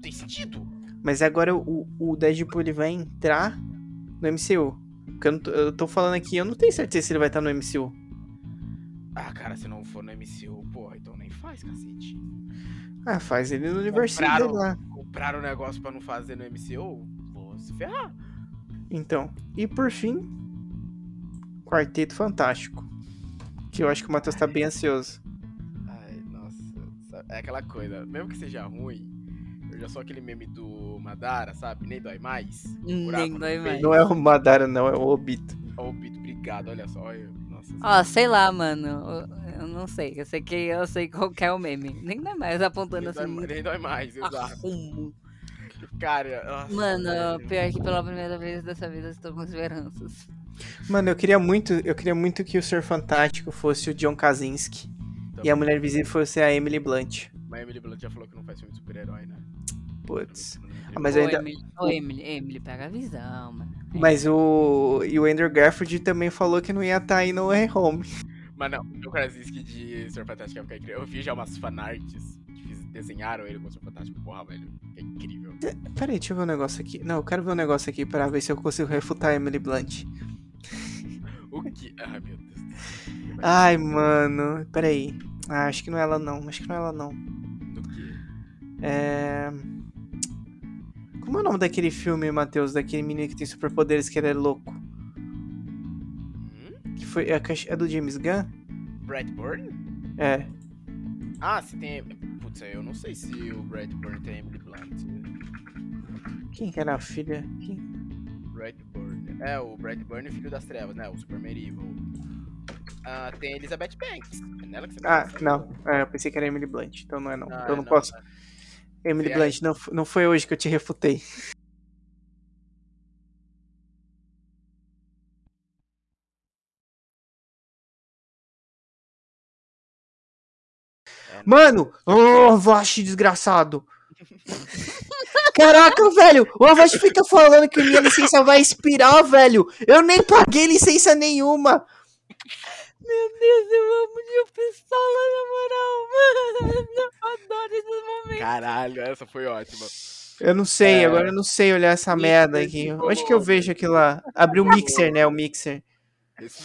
Speaker 4: tem sentido.
Speaker 2: Mas agora o, o Deadpool ele vai entrar no MCU. Porque eu, não tô, eu tô falando aqui, eu não tenho certeza se ele vai estar no MCU.
Speaker 4: Ah, cara, se não for no MCU, porra, então nem faz, cacete.
Speaker 2: Ah, faz ele no universo
Speaker 4: Compraram-
Speaker 2: lá.
Speaker 4: Compraram o negócio pra não fazer no MCU? Vou se ferrar.
Speaker 2: Então. E por fim, Quarteto Fantástico. Que eu acho que o Matheus tá bem ansioso.
Speaker 4: Ai, nossa. É aquela coisa, mesmo que seja ruim, eu já sou aquele meme do Madara, sabe? Nem dói mais. Buraco
Speaker 3: Nem dói
Speaker 4: peito.
Speaker 3: mais.
Speaker 2: Não é o Madara, não, é o Obito.
Speaker 4: Ó, o Bito, obrigado, olha só. Olha, nossa.
Speaker 3: Ó, sei lá, mano. Eu- não sei. Eu sei que eu sei qual que é o meme. Nem dói mais apontando
Speaker 4: nem, dói,
Speaker 3: assim.
Speaker 4: ma- nem dói mais, exato.
Speaker 3: arrumo.
Speaker 4: Cara, nossa,
Speaker 3: Mano, pior que pela primeira vez dessa vida eu estou com esperanças.
Speaker 2: Mano, eu queria muito, eu queria muito que o Senhor Fantástico fosse o John Krasinski. E a Mulher Invisível fosse a Emily Blunt.
Speaker 4: Mas a Emily Blunt já falou que não faz filme de super-herói, né?
Speaker 2: Putz. Ah, mas
Speaker 3: Ô,
Speaker 2: ainda-
Speaker 3: Emily, ô, Emily, Emily, pega a visão, mano.
Speaker 2: Mas o. E o Andrew Garfield também falou que não ia estar aí no Way Home.
Speaker 4: Mas não, o Krasinski de Senhor Fantástico é ficar incrível. Eu vi já umas fanarts que desenharam ele com o Senhor Fantástico. Porra, velho. É incrível.
Speaker 2: Peraí, deixa eu ver um negócio aqui. Não, eu quero ver um negócio aqui pra ver se eu consigo refutar a Emily Blunt.
Speaker 4: O que. Ai, meu Deus.
Speaker 2: Ai, mano. Peraí. Ah, acho que não é ela não. Acho que não é ela não.
Speaker 4: Do que?
Speaker 2: É. Como é o nome daquele filme, Matheus? Daquele menino que tem superpoderes que ele é louco?
Speaker 4: Hum?
Speaker 2: Que foi. É, é do James Gunn?
Speaker 4: Brad Burn?
Speaker 2: É.
Speaker 4: Ah, se tem. Putz, eu não sei se o Brad Burn tem Emily Blunt.
Speaker 2: Quem que era a filha? Quem?
Speaker 4: Brad Burn. É, o Brad Burn, filho das trevas, né? O Superman Evil. Ah, tem Elizabeth Banks. É nela que você
Speaker 2: Ah, não. É, eu pensei que era Emily Blunt. Então não é não.
Speaker 4: Ah,
Speaker 2: eu não,
Speaker 4: não,
Speaker 2: posso. Emily
Speaker 4: Você
Speaker 2: Blunt, não, não foi hoje que eu te refutei.
Speaker 4: É,
Speaker 2: Mano! Ô, Avashi desgraçado! Caraca, velho! O Avashi fica falando que minha licença vai expirar, velho! Eu nem paguei licença nenhuma!
Speaker 3: Meu Deus, eu amo de pistola, na moral, mano. Eu adoro esses momentos.
Speaker 4: Caralho, essa foi ótima.
Speaker 2: Eu não sei,
Speaker 4: É.
Speaker 2: agora eu não sei olhar essa merda aqui. Onde que eu vejo aquilo lá? Abriu o mixer, né? O mixer.
Speaker 4: Esse